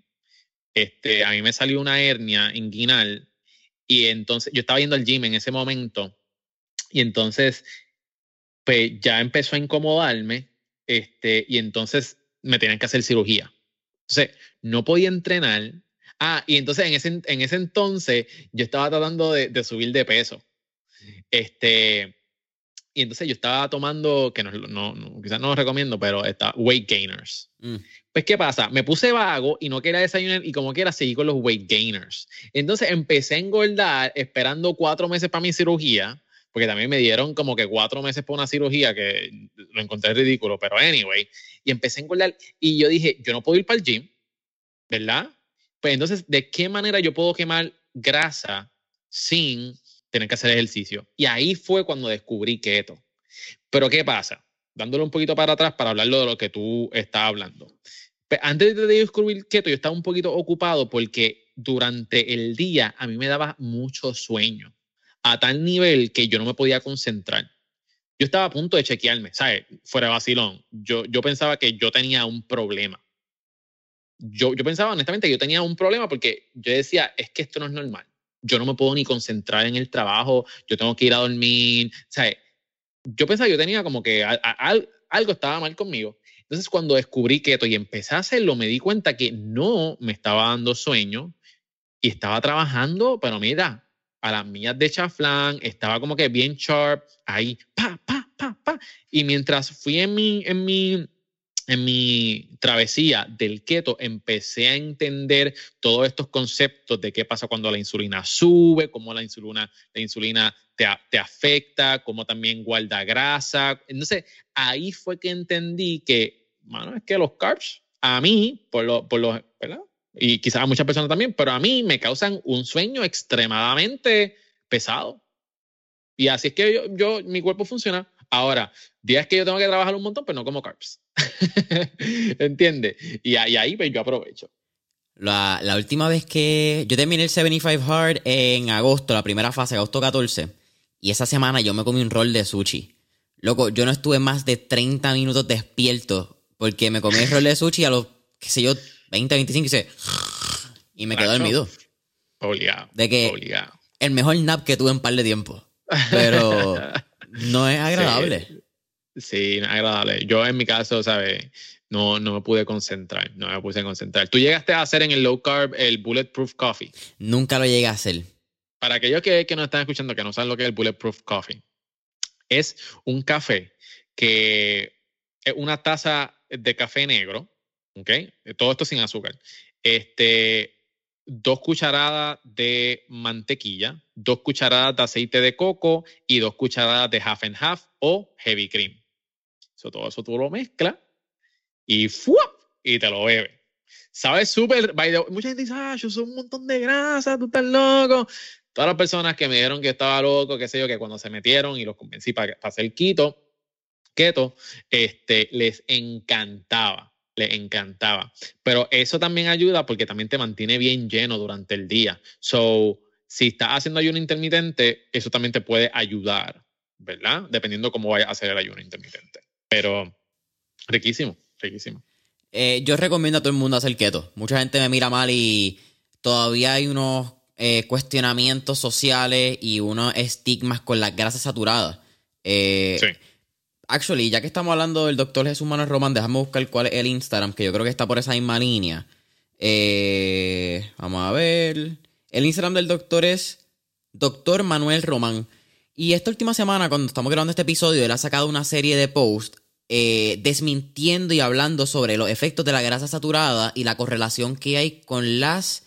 este, a mí me salió una hernia inguinal y entonces yo estaba yendo al gym en ese momento y entonces pues ya empezó a incomodarme este, y entonces me tenían que hacer cirugía. Entonces no podía entrenar Ah, y entonces en ese, en ese entonces yo estaba tratando de, subir de peso. Este, y entonces yo estaba tomando, que no, no, quizás no lo recomiendo, pero está weight gainers. Mm. Pues, ¿qué pasa? Me puse vago y no quería desayunar y como quiera seguir con los weight gainers. Entonces empecé a engordar esperando cuatro meses para mi cirugía, porque también me dieron como que cuatro meses para una cirugía que lo encontré ridículo, pero anyway, y empecé a engordar y yo dije, yo no puedo ir para el gym, ¿verdad? Pues entonces, ¿de qué manera yo puedo quemar grasa sin tener que hacer ejercicio. Y ahí fue cuando descubrí keto. Pero ¿qué pasa? Dándole un poquito para atrás para hablarlo de lo que tú estás hablando. Pues, antes de descubrir keto, yo estaba un poquito ocupado porque durante el día a mí me daba mucho sueño, a tal nivel que yo no me podía concentrar. Yo estaba a punto de chequearme, ¿sabes? Fuera de vacilón. Yo, yo pensaba que yo tenía un problema. Yo, yo pensaba honestamente que yo tenía un problema porque yo decía, es que esto no es normal yo no me puedo ni concentrar en el trabajo, yo tengo que ir a dormir. O sea, yo pensaba yo tenía como que algo estaba mal conmigo. Entonces, cuando descubrí keto y empecé a hacerlo, me di cuenta que no me estaba dando sueño y estaba trabajando, pero mira, a las millas de chaflán, estaba como que bien sharp, ahí, pa, pa, pa, pa. Y mientras fui en mi, en mi en mi travesía del keto empecé a entender todos estos conceptos de qué pasa cuando la insulina sube, cómo la insulina, la insulina te, te afecta, cómo también guarda grasa. Entonces, ahí fue que entendí que, bueno, es que los carbs, a mí, por lo, por lo, ¿verdad? Y quizás a muchas personas también, pero a mí me causan un sueño extremadamente pesado. Y así es que yo, yo mi cuerpo funciona. Ahora, días que yo tengo que trabajar un montón, pero no como carbs. ¿Entiendes? Y, ahí pues, yo aprovecho. La, la, última vez que yo terminé el 75 Hard en agosto, la primera fase, agosto 14, y esa semana yo me comí un rol de sushi. Loco, yo no estuve más de 30 minutos despierto porque me comí el rol de sushi a los, qué sé yo, 20, 25 y se... Y me quedé dormido. Obligado. De que el mejor nap que tuve en un par de tiempo. Pero no es agradable. Sí, agradable. Yo en mi caso, ¿sabes? No, no me pude concentrar, no me pude concentrar. ¿Tú llegaste a hacer en el low carb el bulletproof coffee? Nunca lo llegué a hacer. Para aquellos que, que nos están escuchando, que no saben lo que es el bulletproof coffee, es un café que es una taza de café negro, ¿ok? Todo esto sin azúcar. Este, dos cucharadas de mantequilla, dos cucharadas de aceite de coco y dos cucharadas de half and half o heavy cream todo eso tú lo mezclas y ¡fuap! y te lo bebes. ¿Sabes? Súper. Mucha gente dice, ah, yo soy un montón de grasa, tú estás loco. Todas las personas que me dijeron que estaba loco, qué sé yo, que cuando se metieron y los convencí para, hacer keto, keto, este, les encantaba, les encantaba. Pero eso también ayuda porque también te mantiene bien lleno durante el día. So, si estás haciendo ayuno intermitente, eso también te puede ayudar, ¿verdad? Dependiendo cómo vaya a hacer el ayuno intermitente. Pero riquísimo, riquísimo. Eh, yo recomiendo a todo el mundo hacer keto. Mucha gente me mira mal y todavía hay unos eh, cuestionamientos sociales y unos estigmas con las grasas saturadas. Eh, sí. Actually, ya que estamos hablando del doctor Jesús Manuel Román, déjame buscar cuál es el Instagram, que yo creo que está por esa misma línea. vamos a ver. El Instagram del doctor es Doctor Manuel Román. Y esta última semana, cuando estamos grabando este episodio, él ha sacado una serie de posts eh, desmintiendo y hablando sobre los efectos de la grasa saturada y la correlación que hay con las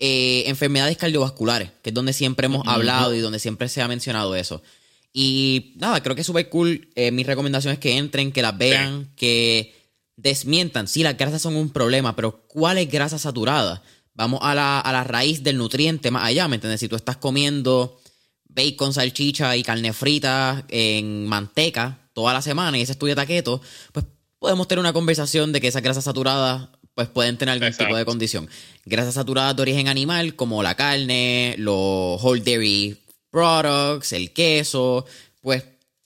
eh, enfermedades cardiovasculares, que es donde siempre hemos hablado y donde siempre se ha mencionado eso. Y nada, creo que es súper cool. Eh, mi recomendación es que entren, que las vean, que desmientan. Sí, las grasas son un problema, pero ¿cuál es grasa saturada? Vamos a la, a la raíz del nutriente más allá, ¿me entiendes? Si tú estás comiendo bacon, salchicha y carne frita en manteca toda la semana y ese es tu dieta keto, pues podemos tener una conversación de que esas grasas saturadas pues pueden tener algún tipo de condición. Grasas saturadas de origen animal como la carne, los whole dairy products, el queso, pues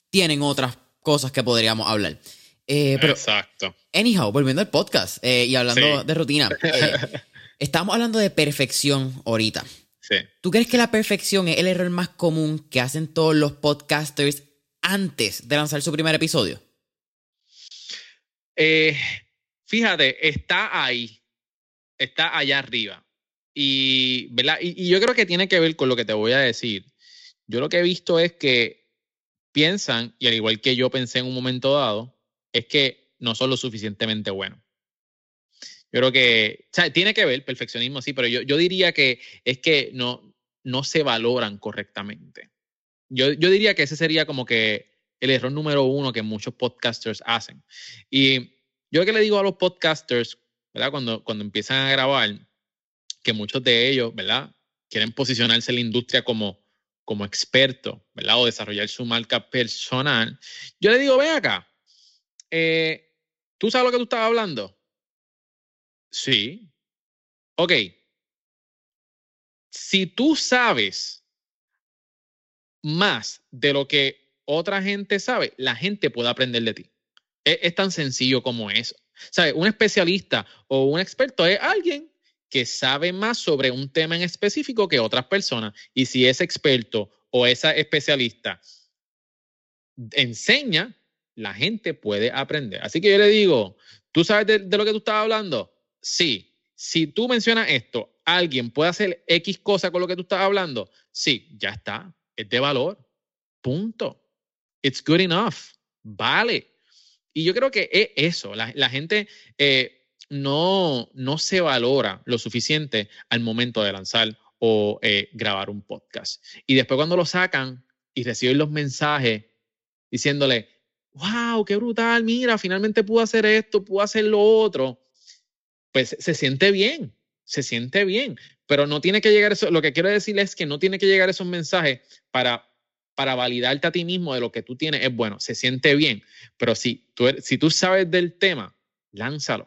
tienen otras cosas que podríamos hablar. Eh, pero, Exacto. Anyhow, volviendo al podcast eh, y hablando de rutina, eh, estamos hablando de perfección ahorita. ¿Tú crees que la perfección es el error más común que hacen todos los podcasters antes de lanzar su primer episodio? Eh, fíjate, está ahí, está allá arriba. Y, ¿verdad? Y, yo creo que tiene que ver con lo que te voy a decir. Yo lo que he visto es que piensan, y al igual que yo pensé en un momento dado, es que no son lo suficientemente buenos. Yo creo que, tiene que ver, perfeccionismo sí, pero yo, yo diría que es que no, no se valoran correctamente. Yo, yo diría que ese sería como que el error número uno que muchos podcasters hacen. Y yo que le digo a los podcasters, ¿verdad? Cuando, cuando empiezan a grabar, que muchos de ellos, ¿verdad? Quieren posicionarse en la industria como, como experto, ¿verdad? O desarrollar su marca personal. Yo le digo, ven acá, eh, ¿tú sabes lo que tú estabas hablando? Sí. Ok. Si tú sabes más de lo que otra gente sabe, la gente puede aprender de ti. Es, tan sencillo como eso. ¿Sabes? Un especialista o un experto es alguien que sabe más sobre un tema en específico que otras personas. Y si ese experto o esa especialista enseña, la gente puede aprender. Así que yo le digo, ¿tú sabes de, de lo que tú estabas hablando? Sí. Si tú mencionas esto, alguien puede hacer X cosa con lo que tú estás hablando. Sí, ya está. Es de valor. Punto. It's good enough. Vale. Y yo creo que es eso. La, gente eh, no, no se valora lo suficiente al momento de lanzar o eh, grabar un podcast. Y después cuando lo sacan y reciben los mensajes diciéndole, wow, qué brutal, mira, finalmente pude hacer esto, pude hacer lo otro, pues se siente bien, se siente bien, pero no tiene que llegar eso, lo que quiero decirle es que no tiene que llegar esos mensajes para para validarte a ti mismo de lo que tú tienes es bueno, se siente bien, pero si tú, si tú sabes del tema, lánzalo,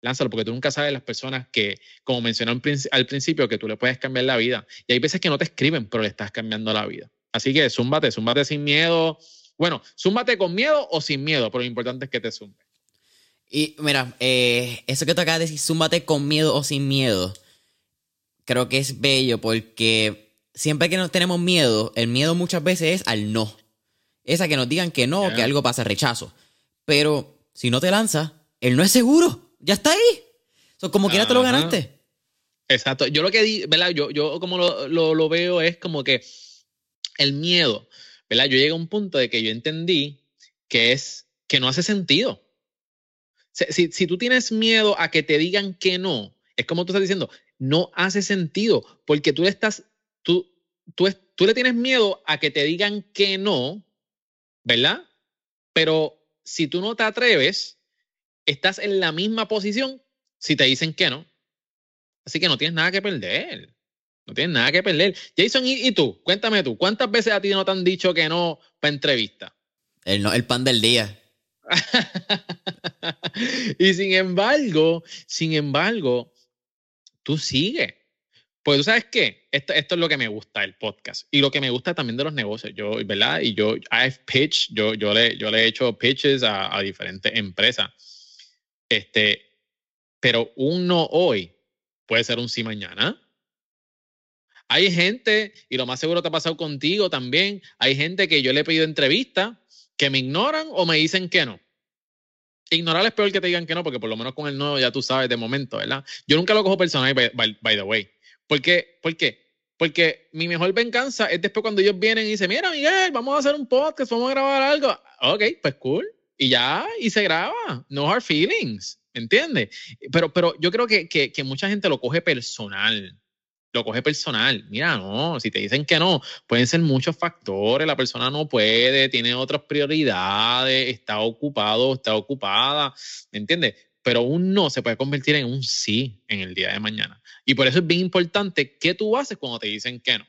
lánzalo, porque tú nunca sabes las personas que, como mencioné al principio, que tú le puedes cambiar la vida. Y hay veces que no te escriben, pero le estás cambiando la vida. Así que zúmbate, zúmbate sin miedo, bueno, zúmbate con miedo o sin miedo, pero lo importante es que te zumbe. Y mira, eh, eso que tú acabas de decir, zúmbate con miedo o sin miedo, creo que es bello porque siempre que nos tenemos miedo, el miedo muchas veces es al no. Es a que nos digan que no, yeah. que algo pasa, rechazo. Pero si no te lanzas, él no es seguro, ya está ahí. So, como quiera te lo ganaste. Exacto. Yo lo que di, ¿verdad? Yo, yo como lo, lo, lo veo es como que el miedo ¿verdad? Yo llegué a un punto de que yo entendí que es que no hace sentido. Si, tú tienes miedo a que te digan que no, es como tú estás diciendo, no hace sentido, porque tú le estás, tú, tú, le tienes miedo a que te digan que no, ¿verdad? Pero si tú no te atreves, estás en la misma posición si te dicen que no. Así que no tienes nada que perder. No tienes nada que perder. Jason, ¿y, ¿y, tú? Cuéntame tú, ¿cuántas veces a ti no te han dicho que no para entrevista? El pan del día. y sin embargo, sin embargo, tú sigues. Pues tú sabes qué, esto, es lo que me gusta del podcast y lo que me gusta también de los negocios, yo, ¿verdad? Y yo, I've pitched, yo, yo, le, yo le he hecho pitches a, diferentes empresas. Este, pero un no hoy puede ser un sí mañana. Hay gente, y lo más seguro te ha pasado contigo también, hay gente que yo le he pedido entrevista que me ignoran o me dicen que no. Ignorar es peor que te digan que no, porque por lo menos con el no ya tú sabes de momento, ¿verdad? Yo nunca lo cojo personal, by, by, by the way. ¿Por qué? ¿Por qué? Porque mi mejor venganza es después cuando ellos vienen y dicen, mira, Miguel, vamos a hacer un podcast, vamos a grabar algo. Ok, pues cool. Y ya, y se graba. No hard feelings, ¿entiendes? Pero, pero yo creo que, que, que mucha gente lo coge personal lo coge personal. Mira, no, si te dicen que no, pueden ser muchos factores, la persona no puede, tiene otras prioridades, está ocupado, está ocupada, ¿me entiendes? Pero un no se puede convertir en un sí en el día de mañana. Y por eso es bien importante qué tú haces cuando te dicen que no.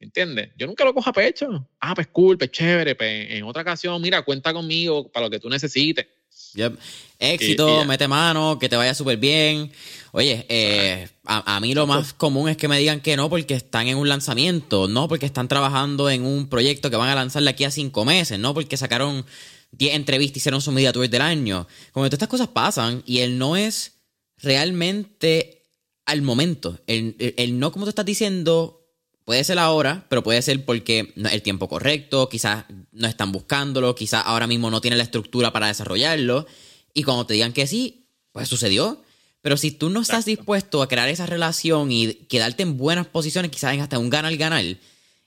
¿Me entiendes? Yo nunca lo cojo a pecho. Ah, pues cool, pues chévere, pues en otra ocasión, mira, cuenta conmigo para lo que tú necesites. Yep. Éxito, y, y mete mano, que te vaya súper bien. Oye, eh, a, a, mí lo más común es que me digan que no porque están en un lanzamiento, no porque están trabajando en un proyecto que van a lanzar de aquí a cinco meses, no porque sacaron 10 entrevistas y hicieron su media tour del año. Como que todas estas cosas pasan y el no es realmente al momento. El, el, el no, como tú estás diciendo, Puede ser ahora, pero puede ser porque no es el tiempo correcto, quizás no están buscándolo, quizás ahora mismo no tienen la estructura para desarrollarlo. Y cuando te digan que sí, pues sucedió. Pero si tú no estás dispuesto a crear esa relación y quedarte en buenas posiciones, quizás hasta un ganar-ganar,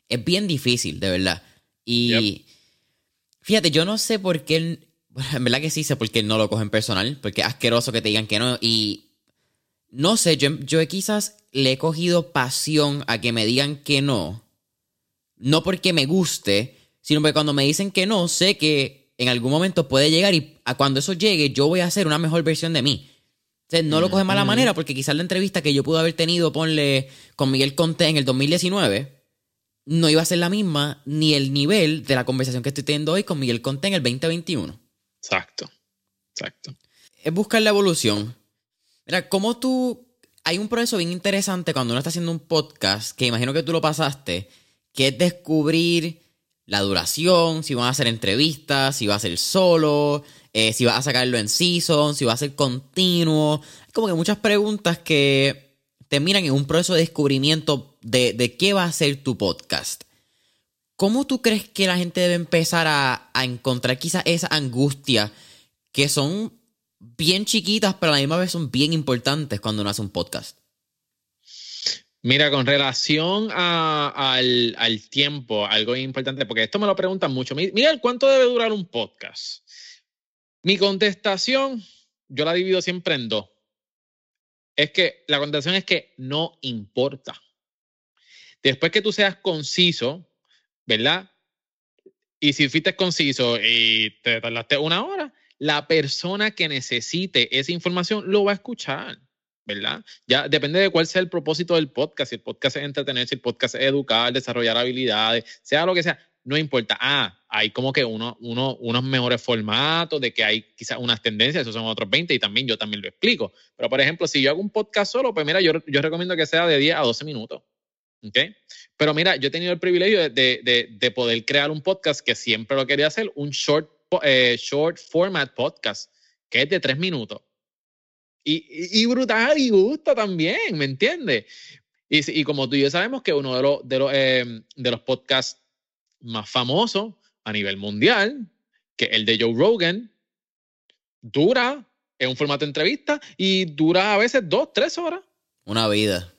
es bien difícil, de verdad. Y yep. Fíjate, yo no sé por qué él, en verdad que sí sé por qué él no lo coge en personal, porque es asqueroso que te digan que no y no sé, yo, yo quizás le he cogido pasión a que me digan que no, no porque me guste, sino porque cuando me dicen que no, sé que en algún momento puede llegar y a cuando eso llegue yo voy a hacer una mejor versión de mí. O no lo coge de mala manera porque quizás la entrevista que yo pude haber tenido, ponle, con Miguel Conté en el 2019, no iba a ser la misma ni el nivel de la conversación que estoy teniendo hoy con Miguel Conté en el 2021. Exacto, exacto. Es buscar la evolución. Mira, ¿cómo tú... Hay un proceso bien interesante cuando uno está haciendo un podcast, que imagino que tú lo pasaste, que es descubrir la duración, si van a hacer entrevistas, si va a ser solo, eh, si vas a sacarlo en season, si va a ser continuo. Como que muchas preguntas que terminan en un proceso de descubrimiento de, de qué va a ser tu podcast. ¿Cómo tú crees que la gente debe empezar a, a encontrar quizás esa angustia que son bien chiquitas, pero a la misma vez son bien importantes cuando uno hace un podcast? Mira, con relación al, al, tiempo, algo importante, porque esto me lo preguntan mucho. Miguel, ¿cuánto debe durar un podcast? Mi contestación, yo la divido siempre en dos. Es que la contestación es que no importa. Después que tú seas conciso, ¿verdad? Y si fuiste conciso y te tardaste una hora, la persona que necesite esa información lo va a escuchar. ¿verdad? Ya depende de cuál sea el propósito del podcast. Si el podcast es entretener, si el podcast es educar, desarrollar habilidades, sea lo que sea, no importa. Ah, hay como que uno, uno, unos mejores formatos, de que hay quizás unas tendencias, esos son otros 20 y también yo también lo explico. Pero por ejemplo, si yo hago un podcast solo, pues mira, yo, yo recomiendo que sea de 10 a 12 minutos. ¿Ok? Pero mira, yo he tenido el privilegio de, de, de, poder crear un podcast que siempre lo quería hacer, un short, eh, short format podcast, que es de 3 minutos. Y, y, brutal y gusta también, ¿me entiendes? Y, y, como tú y yo sabemos que uno de los, de los, eh, de los podcasts más famosos a nivel mundial, que el de Joe Rogan, dura en un formato de entrevista y dura a veces dos, tres horas. Una vida.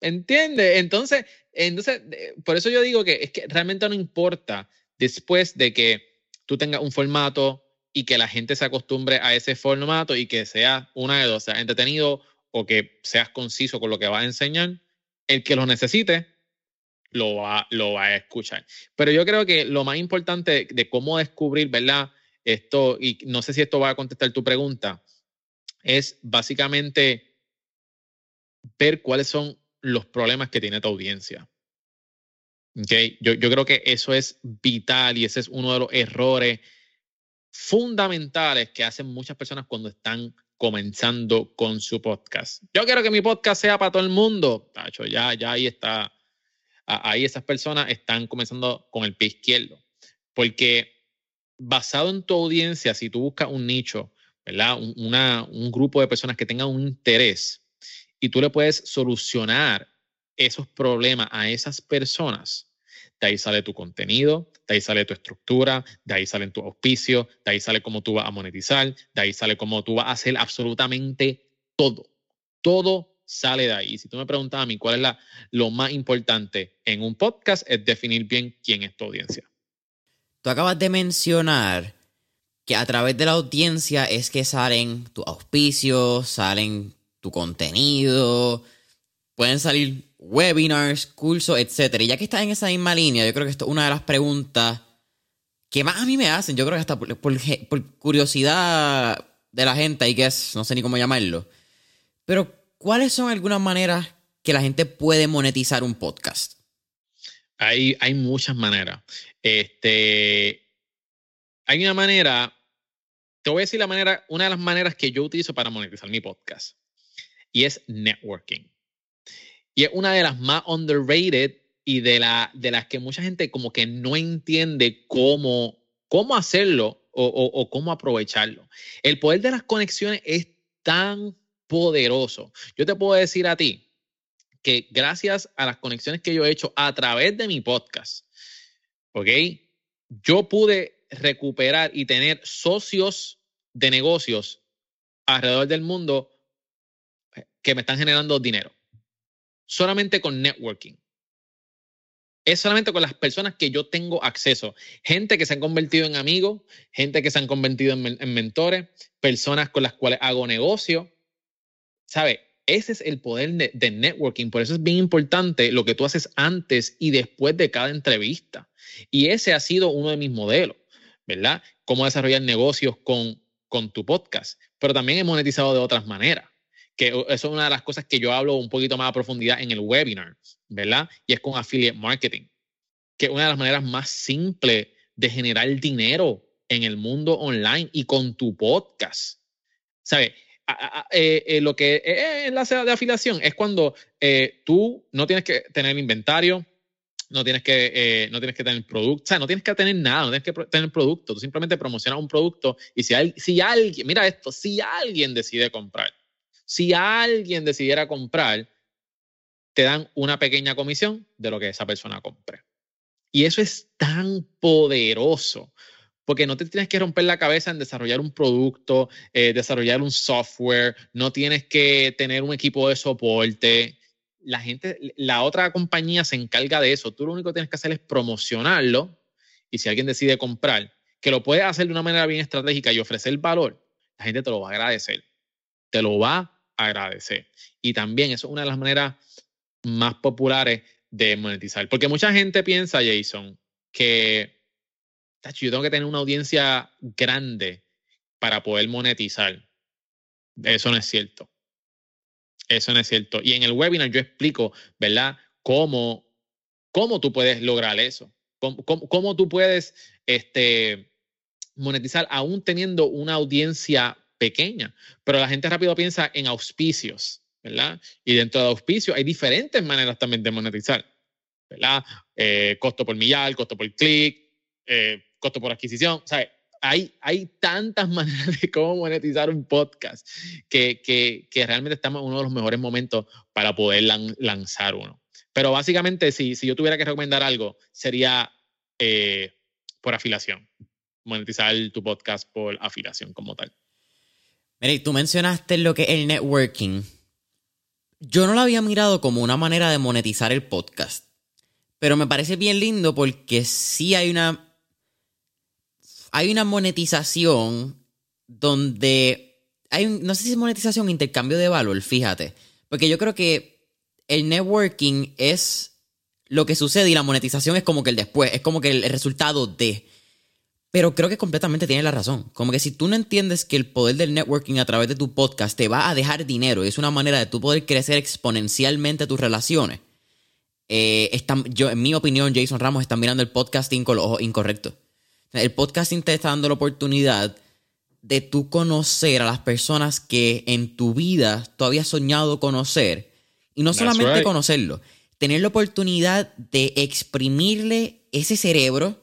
¿Entiendes? Entonces, entonces, por eso yo digo que es que realmente no importa después de que tú tengas un formato y que la gente se acostumbre a ese formato y que sea una de dos, sea entretenido o que seas conciso con lo que vas a enseñar, el que lo necesite lo va, lo va a escuchar. Pero yo creo que lo más importante de cómo descubrir, ¿verdad? Esto, y no sé si esto va a contestar tu pregunta, es básicamente ver cuáles son los problemas que tiene tu audiencia. Okay? Yo, yo creo que eso es vital y ese es uno de los errores fundamentales que hacen muchas personas cuando están comenzando con su podcast. Yo quiero que mi podcast sea para todo el mundo. Tacho, ya, ya ahí está ahí esas personas están comenzando con el pie izquierdo. Porque basado en tu audiencia, si tú buscas un nicho, ¿verdad? Un, un grupo de personas que tengan un interés y tú le puedes solucionar esos problemas a esas personas, de ahí sale tu contenido, de ahí sale tu estructura, de ahí salen tus auspicios, de ahí sale cómo tú vas a monetizar, de ahí sale cómo tú vas a hacer absolutamente todo. Todo sale de ahí. Si tú me preguntas a mí cuál es la, lo más importante en un podcast, es definir bien quién es tu audiencia. Tú acabas de mencionar que a través de la audiencia es que salen tus auspicios, salen tu contenido, pueden salir webinars, cursos, etc. Y ya que estás en esa misma línea, yo creo que esto es una de las preguntas que más a mí me hacen. Yo creo que hasta por, por curiosidad de la gente, y que es, no sé ni cómo llamarlo. Pero, ¿cuáles son algunas maneras que la gente puede monetizar un podcast? Hay, hay muchas maneras. Este, hay una manera, te voy a decir la manera, una de las maneras que yo utilizo para monetizar mi podcast. Y es networking. Y es una de las más underrated y de, la, de las que mucha gente como que no entiende cómo, cómo hacerlo o, o cómo aprovecharlo. El poder de las conexiones es tan poderoso. Yo te puedo decir a ti que gracias a las conexiones que yo he hecho a través de mi podcast, ¿ok? Yo pude recuperar y tener socios de negocios alrededor del mundo eh, que me están generando dinero. Solamente con networking. es solamente con las personas que yo tengo acceso. Gente que se han convertido en amigos, gente que se han convertido en, mentores, personas con las cuales hago negocio. ¿Sabe? Ese es el poder de, networking. Por eso es bien importante lo que tú haces antes y después de cada entrevista. Y ese ha sido uno de mis modelos, ¿verdad? Cómo desarrollar negocios con, con tu podcast. Pero también he monetizado de otras maneras que eso es una de las cosas que yo hablo un poquito más a profundidad en el webinar, ¿verdad? Y es con affiliate marketing, que una de las maneras más simples de generar dinero en el mundo online y con tu podcast. ¿Sabes? Eh, eh, lo que es enlace de afiliación es cuando eh, tú no tienes que tener inventario, no tienes que, no tienes que tener producto, o sea, no tienes que tener nada, no tienes que tener producto, tú simplemente promocionas un producto y si alguien, mira esto, si alguien decide comprar si alguien decidiera comprar, te dan una pequeña comisión de lo que esa persona compre. Y eso es tan poderoso, porque no te tienes que romper la cabeza en desarrollar un producto, eh, desarrollar un software, no tienes que tener un equipo de soporte. La gente, la otra compañía se encarga de eso. Tú lo único que tienes que hacer es promocionarlo y si alguien decide comprar, que lo puedes hacer de una manera bien estratégica y ofrecer valor, la gente te lo va a agradecer. Te lo va agradecer. Y también eso es una de las maneras más populares de monetizar. Porque mucha gente piensa, Jason, que yo tengo que tener una audiencia grande para poder monetizar. Eso no es cierto. Eso no es cierto. Y en el webinar yo explico, ¿verdad? Cómo, cómo tú puedes lograr eso. Cómo, cómo tú puedes este, monetizar aún teniendo una audiencia pequeña, pero la gente rápido piensa en auspicios, ¿verdad? Y dentro de auspicios hay diferentes maneras también de monetizar, ¿verdad? Eh, costo por millar, costo por clic, eh, costo por adquisición, ¿sabes? Hay, hay tantas maneras de cómo monetizar un podcast que, que, realmente estamos en uno de los mejores momentos para poder lanzar uno. Pero básicamente, si, si yo tuviera que recomendar algo, sería eh, por afiliación, monetizar tu podcast por afiliación como tal. Mira, tú mencionaste lo que es el networking. Yo no lo había mirado como una manera de monetizar el podcast. Pero me parece bien lindo porque sí hay una. Hay una monetización donde. Hay no sé si es monetización intercambio de valor, fíjate. Porque yo creo que el networking es lo que sucede y la monetización es como que el después, es como que el resultado de. Pero creo que completamente tiene la razón. Como que si tú no entiendes que el poder del networking a través de tu podcast te va a dejar dinero y es una manera de tú poder crecer exponencialmente tus relaciones, eh, yo, en mi opinión, Jason Ramos está mirando el podcasting con los ojos incorrectos. El podcasting te está dando la oportunidad de tú conocer a las personas que en tu vida tú habías soñado conocer. Y no solamente conocerlo, tener la oportunidad de exprimirle ese cerebro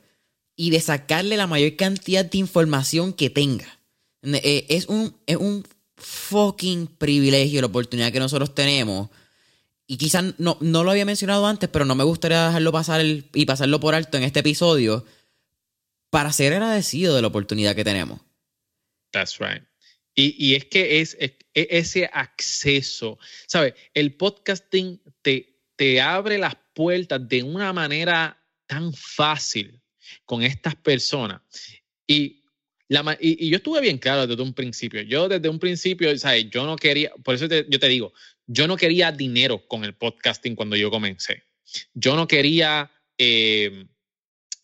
y de sacarle la mayor cantidad de información que tenga. Eh, es un, es un fucking privilegio la oportunidad que nosotros tenemos. Y quizás no, no lo había mencionado antes, pero no me gustaría dejarlo pasar y pasarlo por alto en este episodio para ser agradecido de la oportunidad que tenemos. That's right. Y, es que es, es, ese acceso, ¿sabes? El podcasting te, te abre las puertas de una manera tan fácil con estas personas. Y, la, y, yo estuve bien claro desde un principio. Yo desde un principio, ¿sabes? Yo no quería, por eso yo te digo, yo no quería dinero con el podcasting cuando yo comencé. Yo no quería... Eh,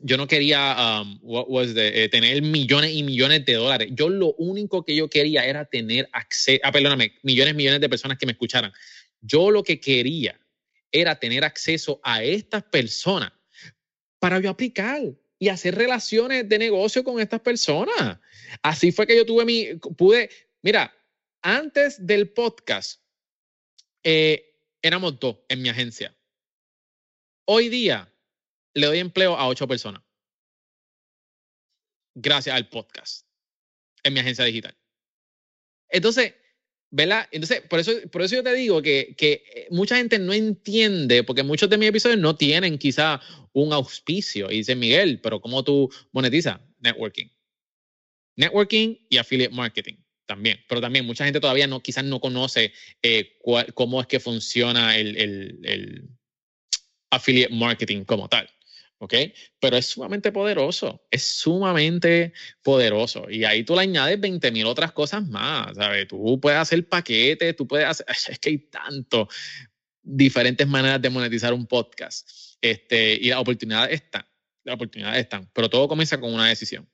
yo no quería um, eh, tener millones y millones de dólares. Yo lo único que yo quería era tener acceso, ah, millones y millones de personas que me escucharan. Yo lo que quería era tener acceso a estas personas para yo aplicar y hacer relaciones de negocio con estas personas. Así fue que yo tuve mi, pude, mira, antes del podcast, eh, éramos dos en mi agencia. Hoy día le doy empleo a ocho personas. Gracias al podcast en mi agencia digital. Entonces, ¿verdad? Entonces, por eso, por eso yo te digo que, que, eh, mucha gente no entiende, porque muchos de mis episodios no tienen quizá un auspicio. Y dice Miguel, pero ¿cómo tú monetizas? Networking. Networking y affiliate marketing también. Pero también mucha gente todavía no, quizás no conoce eh, cómo es que funciona el, el, el affiliate marketing como tal. ¿Ok? Pero es sumamente poderoso, es sumamente poderoso. Y ahí tú le añades 20 mil otras cosas más, ¿sabes? Tú puedes hacer paquetes, tú puedes hacer, es que hay tanto diferentes maneras de monetizar un podcast. Este, y las oportunidades están, las oportunidades están, pero todo comienza con una decisión.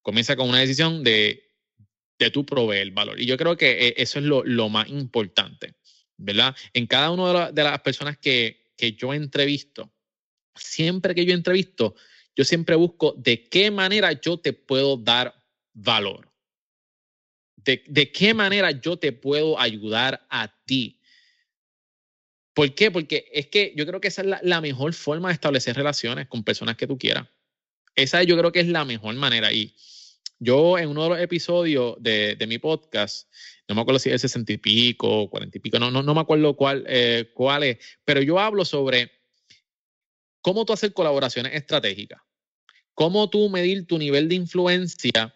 Comienza con una decisión de, de tú proveer valor. Y yo creo que eh, eso es lo, lo más importante, ¿verdad? En cada una de, de las personas que, que yo entrevisto, siempre que yo entrevisto, yo siempre busco de qué manera yo te puedo dar valor. De, de, qué manera yo te puedo ayudar a ti. ¿Por qué? Porque es que yo creo que esa es la, mejor forma de establecer relaciones con personas que tú quieras. Esa yo creo que es la mejor manera. Y yo en uno de los episodios de, de mi podcast, no me acuerdo si es el sesenta y pico, cuarenta y pico, no, no, no me acuerdo cuál, eh, cuál es, pero yo hablo sobre cómo tú hacer colaboraciones estratégicas, cómo tú medir tu nivel de influencia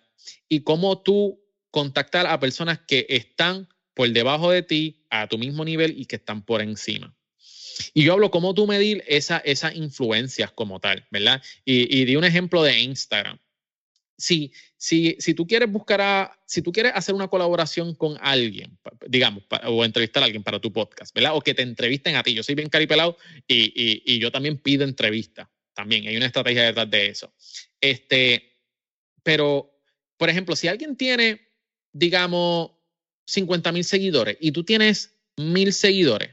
y cómo tú contactar a personas que están por debajo de ti, a tu mismo nivel y que están por encima. Y yo hablo cómo tú medir esa, esas influencias como tal, ¿verdad? Y, y di un ejemplo de Instagram. Si, si, si tú quieres buscar a, si tú quieres hacer una colaboración con alguien, digamos, o entrevistar a alguien para tu podcast, ¿verdad? O que te entrevisten a ti. Yo soy bien caripelado y, y, y yo también pido entrevista. También hay una estrategia detrás de eso. Este, pero, por ejemplo, si alguien tiene, digamos, 50 mil seguidores y tú tienes mil seguidores,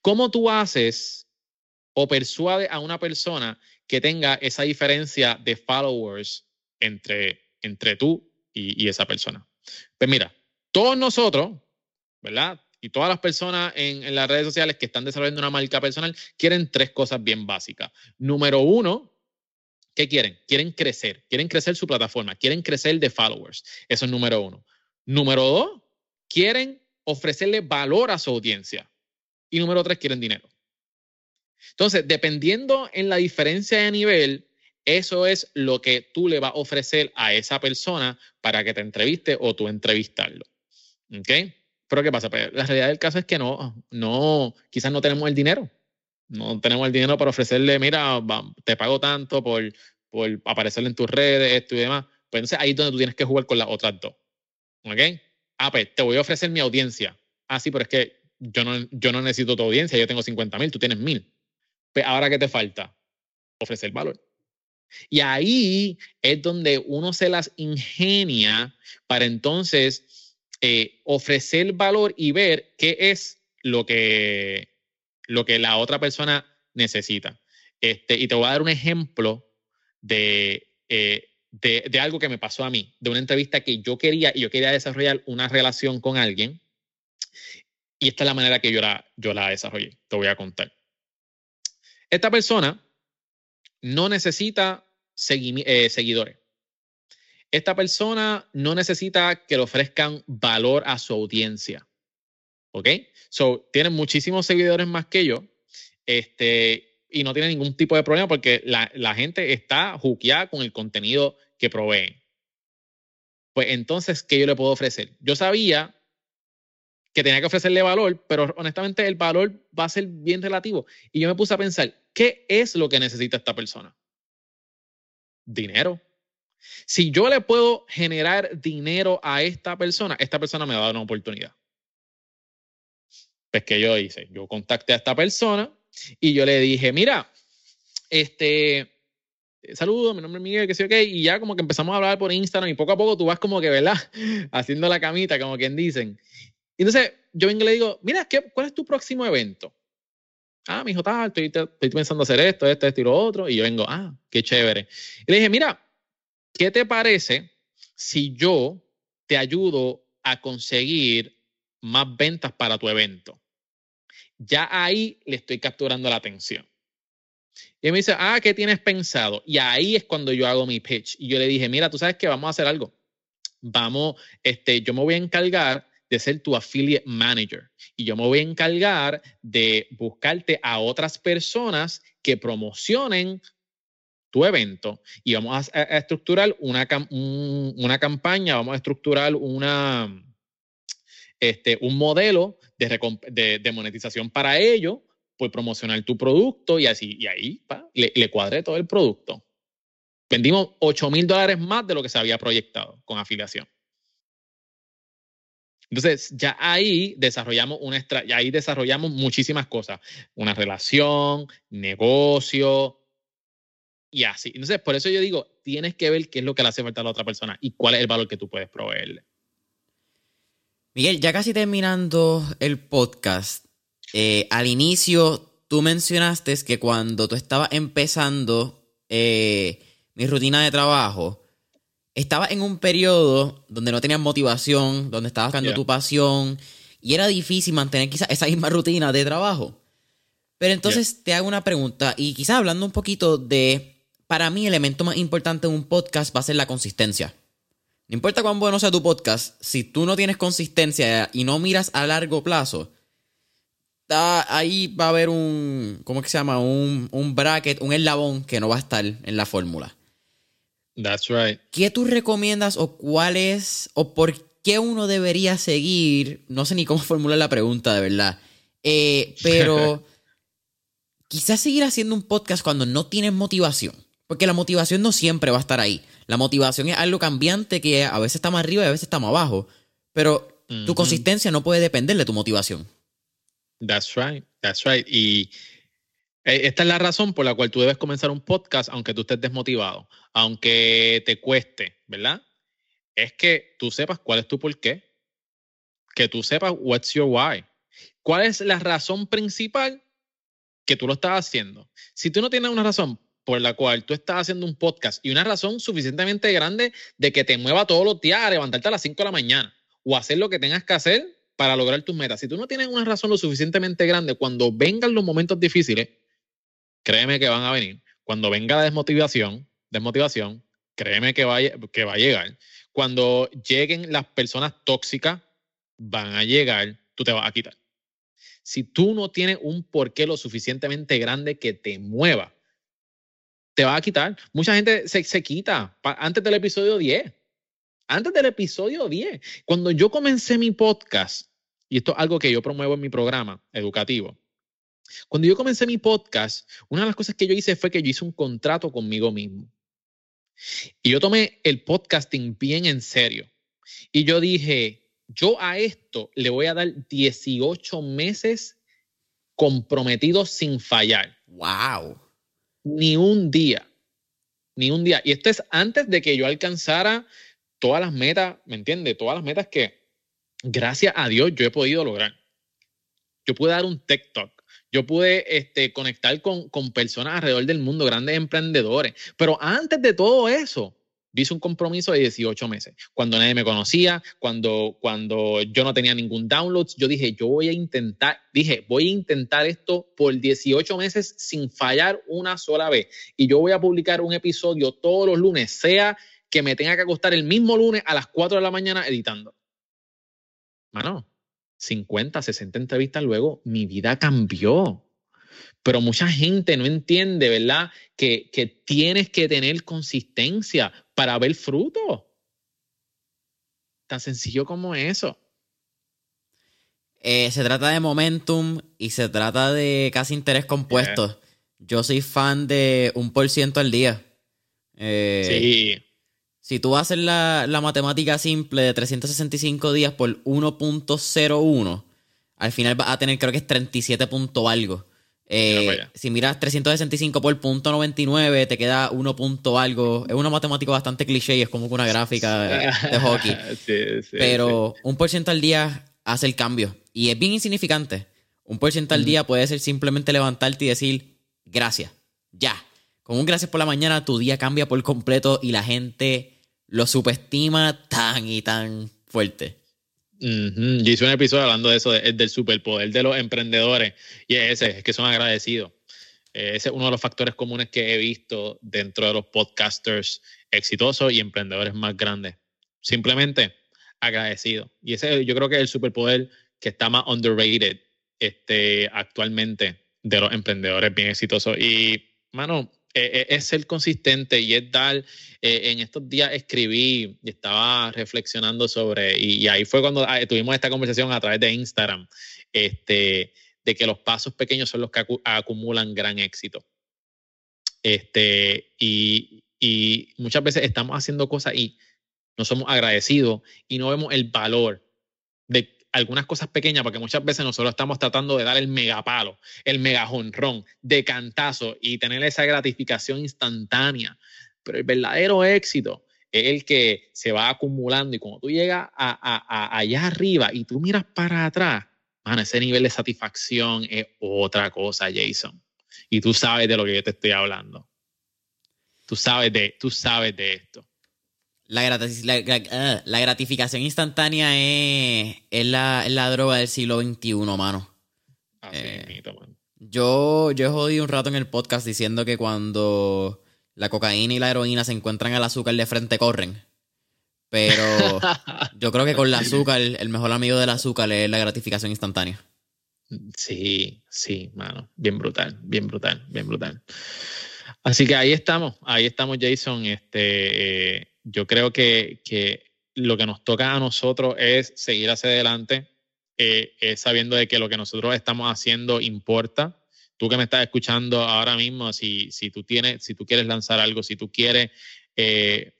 ¿cómo tú haces o persuades a una persona que tenga esa diferencia de followers entre, entre tú y, y, esa persona. Pues mira, todos nosotros, ¿verdad? Y todas las personas en, en, las redes sociales que están desarrollando una marca personal quieren tres cosas bien básicas. Número uno, ¿qué quieren? Quieren crecer, quieren crecer su plataforma, quieren crecer de followers. Eso es número uno. Número dos, quieren ofrecerle valor a su audiencia. Y número tres, quieren dinero. Entonces, dependiendo en la diferencia de nivel, eso es lo que tú le vas a ofrecer a esa persona para que te entreviste o tú entrevistarlo. ¿Ok? Pero ¿qué pasa? Pues la realidad del caso es que no, no, quizás no tenemos el dinero. No tenemos el dinero para ofrecerle, mira, te pago tanto por, por aparecer en tus redes, esto y demás. Pues entonces ahí donde tú tienes que jugar con las otras dos. ¿Ok? Ah, pues te voy a ofrecer mi audiencia. Ah, sí, pero es que yo no, yo no necesito tu audiencia, yo tengo 50 mil, tú tienes mil. Pues ahora, ¿qué te falta? Ofrecer valor. Y ahí es donde uno se las ingenia para entonces eh, ofrecer valor y ver qué es lo que, lo que la otra persona necesita. Este, y te voy a dar un ejemplo de, eh, de, de, algo que me pasó a mí, de una entrevista que yo quería y yo quería desarrollar una relación con alguien. Y esta es la manera que yo la, yo la desarrollé. Te voy a contar. Esta persona no necesita eh, seguidores. Esta persona no necesita que le ofrezcan valor a su audiencia. ¿Ok? So, tienen muchísimos seguidores más que yo. Este, y no tiene ningún tipo de problema porque la, la gente está juqueada con el contenido que proveen. Pues entonces, ¿qué yo le puedo ofrecer? Yo sabía que tenía que ofrecerle valor, pero honestamente el valor va a ser bien relativo. Y yo me puse a pensar, ¿qué es lo que necesita esta persona? dinero. Si yo le puedo generar dinero a esta persona, esta persona me va a dar una oportunidad. Pues que yo hice, yo contacté a esta persona y yo le dije, mira, este, saludo, mi nombre es Miguel, que sé, ok, y ya como que empezamos a hablar por Instagram y poco a poco tú vas como que, ¿verdad? Haciendo la camita, como quien dicen. Entonces yo vengo y le digo, mira, ¿qué, ¿cuál es tu próximo evento? Ah, mi hijo tal, estoy, estoy pensando hacer esto, esto, esto y lo otro. Y yo vengo, ah, qué chévere. Y le dije, mira, ¿qué te parece si yo te ayudo a conseguir más ventas para tu evento? Ya ahí le estoy capturando la atención. Y él me dice, ah, ¿qué tienes pensado? Y ahí es cuando yo hago mi pitch. Y yo le dije, mira, tú sabes que vamos a hacer algo. Vamos, este, yo me voy a encargar de ser tu affiliate manager. Y yo me voy a encargar de buscarte a otras personas que promocionen tu evento y vamos a, a estructurar una, un, una, campaña, vamos a estructurar una, este, un modelo de, de, monetización para ello por promocionar tu producto y así, y ahí le, le cuadré todo el producto. Vendimos 8 mil dólares más de lo que se había proyectado con afiliación. Entonces, ya ahí desarrollamos una ya ahí desarrollamos muchísimas cosas, una relación, negocio y así. Entonces, por eso yo digo, tienes que ver qué es lo que le hace falta a la otra persona y cuál es el valor que tú puedes proveerle. Miguel, ya casi terminando el podcast, eh, al inicio tú mencionaste que cuando tú estabas empezando eh, mi rutina de trabajo, estabas en un periodo donde no tenías motivación, donde estabas buscando tu pasión y era difícil mantener quizás esa misma rutina de trabajo. Pero entonces te hago una pregunta y quizás hablando un poquito de, para mí el elemento más importante en un podcast va a ser la consistencia. No importa cuán bueno sea tu podcast, si tú no tienes consistencia y no miras a largo plazo, ahí va a haber un, ¿cómo que se llama? Un, un bracket, un eslabón que no va a estar en la fórmula. That's right. ¿Qué tú recomiendas o cuál es o por qué uno debería seguir? No sé ni cómo formular la pregunta, de verdad. Eh, pero quizás seguir haciendo un podcast cuando no tienes motivación. Porque la motivación no siempre va a estar ahí. La motivación es algo cambiante que a veces está más arriba y a veces está más abajo. Pero tu consistencia no puede depender de tu motivación. That's right, that's right. Y esta es la razón por la cual tú debes comenzar un podcast aunque tú estés desmotivado, aunque te cueste, ¿verdad? Es que tú sepas cuál es tu por qué, que tú sepas what's your why. ¿Cuál es la razón principal que tú lo estás haciendo? Si tú no tienes una razón por la cual tú estás haciendo un podcast y una razón suficientemente grande de que te mueva todos los días a levantarte a las 5 de la mañana o hacer lo que tengas que hacer para lograr tus metas. Si tú no tienes una razón lo suficientemente grande, cuando vengan los momentos difíciles, créeme que van a venir. Cuando venga la desmotivación, desmotivación, créeme que va, a llegar. Cuando lleguen las personas tóxicas, van a llegar, tú te vas a quitar. Si tú no tienes un porqué lo suficientemente grande que te mueva, te va a quitar. Mucha gente se, se quita antes del episodio 10. Antes del episodio 10. Cuando yo comencé mi podcast, y esto es algo que yo promuevo en mi programa educativo, cuando yo comencé mi podcast, una de las cosas que yo hice fue que yo hice un contrato conmigo mismo. Y yo tomé el podcasting bien en serio. Y yo dije, yo a esto le voy a dar 18 meses comprometidos sin fallar. ¡Wow! Ni un día. Ni un día. Y esto es antes de que yo alcanzara todas las metas, ¿me entiendes? Todas las metas que, gracias a Dios, yo he podido lograr. Yo pude dar un TikTok yo pude este, conectar con, con personas alrededor del mundo, grandes emprendedores. Pero antes de todo eso, hice un compromiso de 18 meses. Cuando nadie me conocía, cuando, cuando yo no tenía ningún download, yo dije, yo voy a intentar, dije, voy a intentar esto por 18 meses sin fallar una sola vez. Y yo voy a publicar un episodio todos los lunes, sea que me tenga que acostar el mismo lunes a las 4 de la mañana editando. Mano, 50, 60 entrevistas luego, mi vida cambió. Pero mucha gente no entiende, ¿verdad? Que, que tienes que tener consistencia para ver fruto. Tan sencillo como eso. Eh, se trata de momentum y se trata de casi interés compuesto. Yo soy fan de un por ciento al día. Eh, sí. Si tú haces la, la matemática simple de 365 días por 1.01, al final vas a tener creo que es 37 punto algo. Eh, si miras 365 por punto 99, te queda 1 punto algo. Es una matemática bastante cliché y es como una gráfica de, hockey. Pero un por ciento al día hace el cambio. Y es bien insignificante. Un por ciento al día puede ser simplemente levantarte y decir gracias. Ya. Con un gracias por la mañana, tu día cambia por completo y la gente lo subestima tan y tan fuerte. Yo hice un episodio hablando de eso, del superpoder de los emprendedores, y es ese, es que son agradecidos. Eh, ese es uno de los factores comunes que he visto dentro de los podcasters exitosos y emprendedores más grandes. Simplemente agradecido. Y ese yo creo que es el superpoder que está más underrated este, actualmente de los emprendedores bien exitosos. Y, mano, eh, eh, es ser consistente y es dar, eh, en estos días escribí y estaba reflexionando sobre, y, ahí fue cuando ah, tuvimos esta conversación a través de Instagram, este, de que los pasos pequeños son los que acumulan gran éxito. Este, y, y muchas veces estamos haciendo cosas y no somos agradecidos y no vemos el valor de algunas cosas pequeñas, porque muchas veces nosotros estamos tratando de dar el megapalo, el megajonrón, de cantazo y tener esa gratificación instantánea. Pero el verdadero éxito es el que se va acumulando y cuando tú llegas a, allá arriba y tú miras para atrás, man, ese nivel de satisfacción es otra cosa, Jason. Y tú sabes de lo que yo te estoy hablando. Tú sabes de, tú sabes de esto. La, ah, la, gratificación instantánea es, la, droga del siglo XXI, mano. Eh, yo, yo he jodido un rato en el podcast diciendo que cuando la cocaína y la heroína se encuentran al azúcar de frente corren. Pero yo creo que con el azúcar, el mejor amigo del azúcar es la gratificación instantánea. Sí, sí, mano. Bien brutal, bien brutal, bien brutal. Así que ahí estamos, ahí estamos, Jason. Este, eh, yo creo que, lo que nos toca a nosotros es seguir hacia adelante, eh, sabiendo de que lo que nosotros estamos haciendo importa. Tú que me estás escuchando ahora mismo, si, si tú tienes, si tú quieres lanzar algo, si tú quieres eh,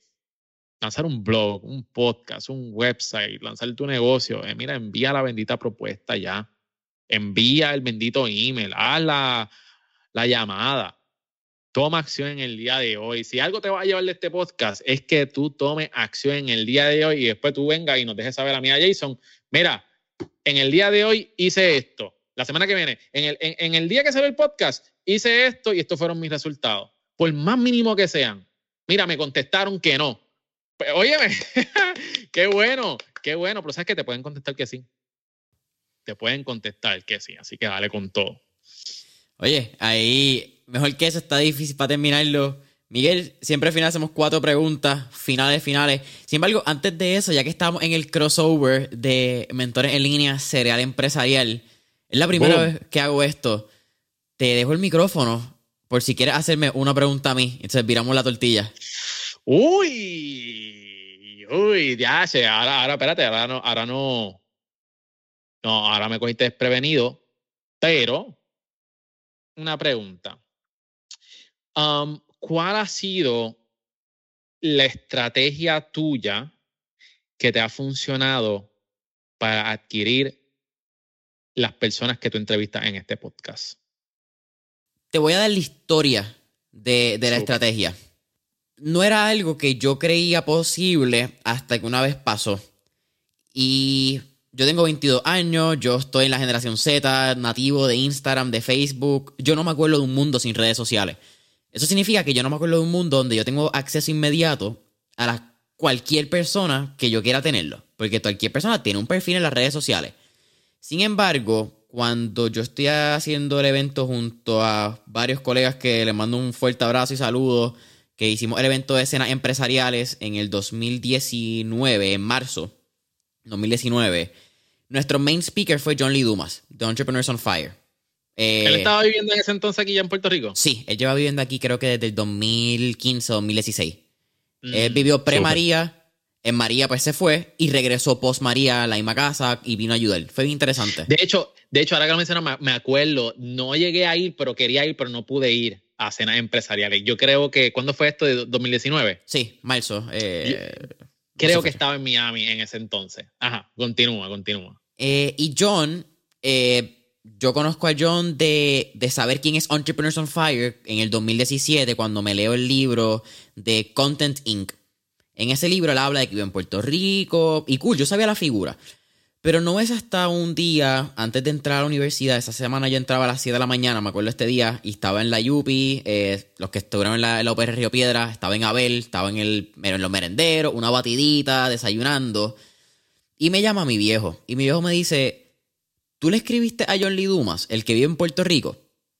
lanzar un blog, un podcast, un website, lanzar tu negocio, eh, mira, envía la bendita propuesta ya. Envía el bendito email, haz la, la llamada toma acción en el día de hoy. Si algo te va a llevar de este podcast es que tú tomes acción en el día de hoy y después tú vengas y nos dejes saber a mí, a Jason, mira, en el día de hoy hice esto. La semana que viene, en el, en, el día que salió el podcast, hice esto y estos fueron mis resultados. Por más mínimo que sean. Mira, me contestaron que no. Pues, óyeme, qué bueno, qué bueno, pero sabes que te pueden contestar que sí. Te pueden contestar que sí, así que dale con todo. Oye, ahí, mejor que eso, está difícil para terminarlo. Miguel, siempre al final hacemos cuatro preguntas, finales, finales. Sin embargo, antes de eso, ya que estamos en el crossover de mentores en línea serial empresarial, es la primera vez que hago esto. Te dejo el micrófono por si quieres hacerme una pregunta a mí. Entonces viramos la tortilla. Uy, uy, ya, ahora, ahora espérate, ahora no, ahora no. No, ahora me cogiste desprevenido, pero una pregunta. ¿Cuál ha sido la estrategia tuya que te ha funcionado para adquirir las personas que tú entrevistas en este podcast? Te voy a dar la historia de, de la estrategia. No era algo que yo creía posible hasta que una vez pasó. Y yo tengo 22 años, yo estoy en la generación Z, nativo de Instagram, de Facebook. Yo no me acuerdo de un mundo sin redes sociales. Eso significa que yo no me acuerdo de un mundo donde yo tengo acceso inmediato a cualquier persona que yo quiera tenerlo. Porque cualquier persona tiene un perfil en las redes sociales. Sin embargo, cuando yo estoy haciendo el evento junto a varios colegas que les mando un fuerte abrazo y saludos, que hicimos el evento de escenas empresariales en el 2019, en marzo 2019 nuestro main speaker fue John Lee Dumas, The Entrepreneurs on Fire. ¿Él eh, estaba viviendo en ese entonces aquí ya en Puerto Rico? Sí, él lleva viviendo aquí creo que desde el 2015 o 2016. él vivió pre-María, en María pues se fue y regresó post-María a la misma casa y vino a ayudar. Fue bien interesante. De hecho, de hecho ahora que lo mencionas me acuerdo, no llegué a ir, pero quería ir, pero no pude ir a cenas empresariales. Yo creo que, ¿cuándo fue esto? ¿De 2019? Sí, marzo. Eh, Creo que estaba en Miami en ese entonces. Ajá, continúa, continúa. Eh, y John, eh, yo conozco a John de, de, saber quién es Entrepreneurs on Fire en el 2017, cuando me leo el libro de Content Inc. En ese libro él habla de que vive en Puerto Rico y cool, yo sabía la figura. Pero no es hasta un día, antes de entrar a la universidad, esa semana yo entraba a las 7 de la mañana, me acuerdo este día, y estaba en la Yupi, eh, los que estuvieron en la, en UPR Río Piedra, estaba en Abel, estaba en, el, en los merenderos, una batidita, desayunando. Y me llama mi viejo, y mi viejo me dice, ¿tú le escribiste a John Lee Dumas, el que vive en Puerto Rico?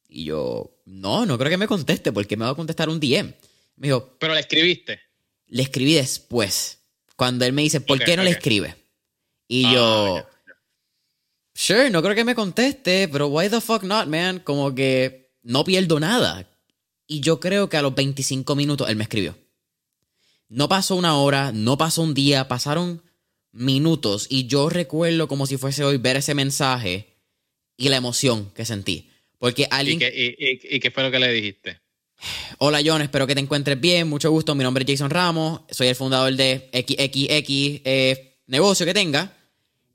Y yo, no, no creo que me conteste, porque me va a contestar un DM. Me dijo, ¿pero le escribiste? Le escribí después, cuando él me dice, ¿por qué no le escribe? Y ah, yo, sure, no creo que me conteste, pero why the fuck not, man? Como que no pierdo nada. Y yo creo que a los 25 minutos él me escribió. No pasó una hora, no pasó un día, pasaron minutos y yo recuerdo como si fuese hoy ver ese mensaje y la emoción que sentí. Porque alguien... ¿Y qué, fue lo que le dijiste? Hola John, espero que te encuentres bien, mucho gusto, mi nombre es Jason Ramos, soy el fundador de XXX eh, negocio que tenga.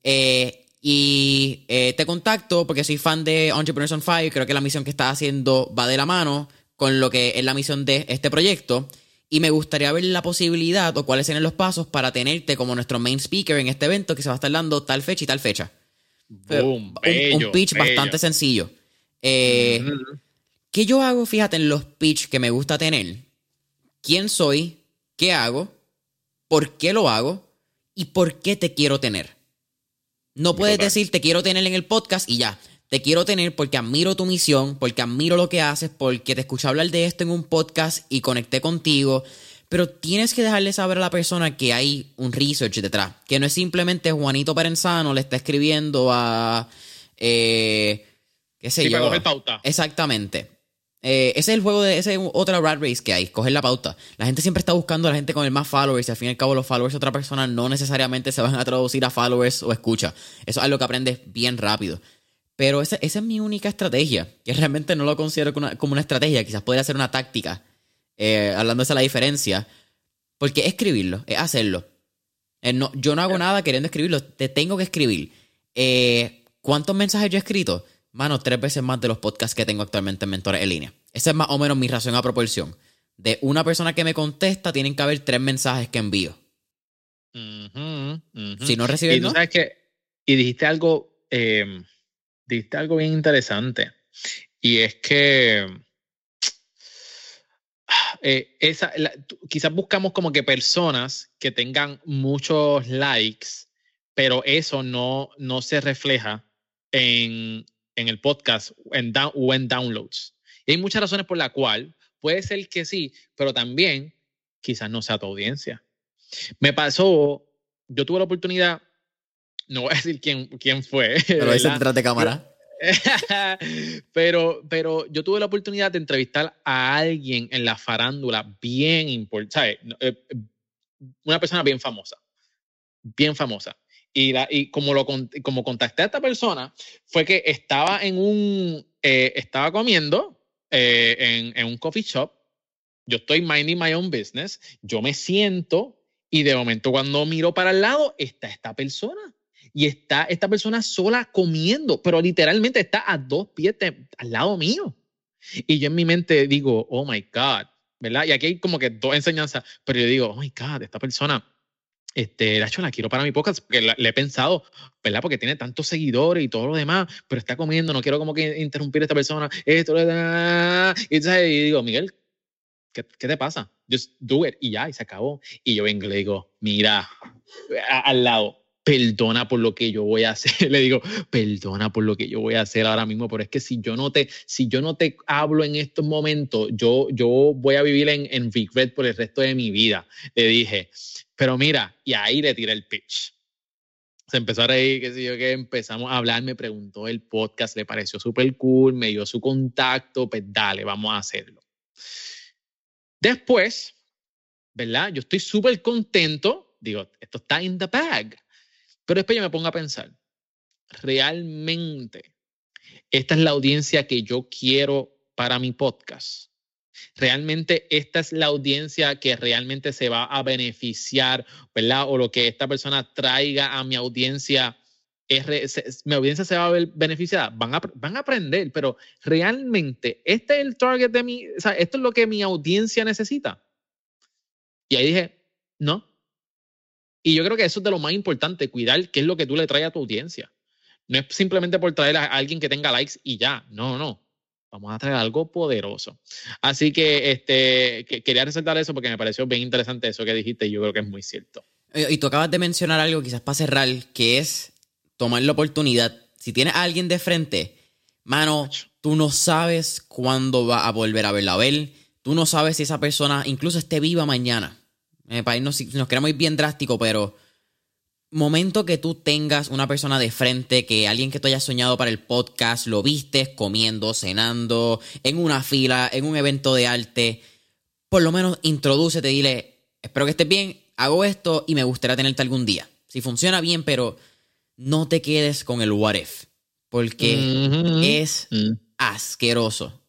Eh, y eh, te contacto porque soy fan de Entrepreneurs on Fire, creo que la misión que estás haciendo va de la mano con lo que es la misión de este proyecto. Y me gustaría ver la posibilidad o cuáles serían los pasos para tenerte como nuestro main speaker en este evento que se va a estar dando tal fecha y tal fecha. un, pitch bastante sencillo. Eh, ¿Qué yo hago? Fíjate en los pitch que me gusta tener. ¿Quién soy? ¿Qué hago? ¿Por qué lo hago? ¿Y por qué te quiero tener? No puedes decir te quiero tener en el podcast y ya. Te quiero tener porque admiro tu misión, porque admiro lo que haces, porque te escuché hablar de esto en un podcast y conecté contigo. Pero tienes que dejarle saber a la persona que hay un research detrás. Que no es simplemente Juanito Perenzano le está escribiendo a. Eh, ¿Qué sé yo? pauta. Exactamente. Eh, ese es el juego de. Ese es otra rat race que hay, coger la pauta. La gente siempre está buscando a la gente con el más followers y al fin y al cabo los followers de otra persona no necesariamente se van a traducir a followers o escucha. Eso es algo que aprendes bien rápido. Pero esa, es mi única estrategia, que realmente no lo considero como una, estrategia, quizás podría ser una táctica, eh, hablando de la diferencia, porque escribirlo, es hacerlo. Eh, no, yo no hago nada queriendo escribirlo, te tengo que escribir. Eh, ¿Cuántos mensajes yo he escrito? Mano, tres veces más de los podcasts que tengo actualmente en Mentores en línea. Esa es más o menos mi razón a proporción. De una persona que me contesta, tienen que haber tres mensajes que envío. Si no recibes, y sabes que, y dijiste algo diste algo bien interesante. Y es que eh, esa, quizás buscamos como que personas que tengan muchos likes, pero eso no, no se refleja en, en el podcast en o en downloads. Y hay muchas razones por la cual puede ser que sí, pero también quizás no sea tu audiencia. Me pasó, yo tuve la oportunidad no voy a decir quién, quién fue. Pero dice detrás de cámara. pero, pero yo tuve la oportunidad de entrevistar a alguien en la farándula bien importante, eh, una persona bien famosa, bien famosa. Y, la, y como, lo, como contacté a esta persona, fue que estaba en un, eh, estaba comiendo eh, en, en un coffee shop, yo estoy minding my own business, yo me siento y de momento cuando miro para el lado está esta persona y está esta persona sola comiendo, pero literalmente está a dos pies al lado mío. Y yo en mi mente digo, oh my God, ¿verdad? Y aquí hay como que dos enseñanzas, pero yo digo, oh my God, esta persona, este, la la quiero para mi podcast, porque le he pensado, ¿verdad? Porque tiene tantos seguidores y todo lo demás, pero está comiendo, no quiero como que interrumpir a esta persona, esto, y, y digo, Miguel, ¿qué, ¿qué, te pasa? Just do it, y ya, y se acabó. Y yo vengo y le digo, mira, al lado, perdona por lo que yo voy a hacer. Le digo, perdona por lo que yo voy a hacer ahora mismo, pero es que si yo no te, si yo no te hablo en estos momentos, yo, yo voy a vivir en, en regret por el resto de mi vida. Le dije, pero mira, y ahí le tiré el pitch. Se empezó a reír, qué sé yo, que empezamos a hablar, me preguntó el podcast, le pareció súper cool, me dio su contacto, pues dale, vamos a hacerlo. Después, ¿verdad? Yo estoy súper contento, digo, esto está in the bag pero después yo me pongo a pensar, realmente, esta es la audiencia que yo quiero para mi podcast. Realmente esta es la audiencia que realmente se va a beneficiar, ¿verdad? O lo que esta persona traiga a mi audiencia, es, mi audiencia se va a ver beneficiada. Van a, van a aprender, pero realmente este es el target de mi, o sea, esto es lo que mi audiencia necesita. Y ahí dije, no, y yo creo que eso es de lo más importante, cuidar qué es lo que tú le traes a tu audiencia. No es simplemente por traer a alguien que tenga likes y ya. No, no. Vamos a traer algo poderoso. Así que, este, quería resaltar eso porque me pareció bien interesante eso que dijiste y yo creo que es muy cierto. Y tú acabas de mencionar algo quizás para cerrar, que es tomar la oportunidad. Si tienes a alguien de frente, mano, tú no sabes cuándo va a volver a verla a ver. Tú no sabes si esa persona incluso esté viva mañana. Eh, para irnos, nos queremos ir bien drástico, pero momento que tú tengas una persona de frente, que alguien que tú hayas soñado para el podcast, lo vistes comiendo, cenando, en una fila, en un evento de arte, por lo menos introdúcete, dile, espero que estés bien, hago esto y me gustaría tenerte algún día. Si funciona bien, pero no te quedes con el what if. porque es mm. asqueroso.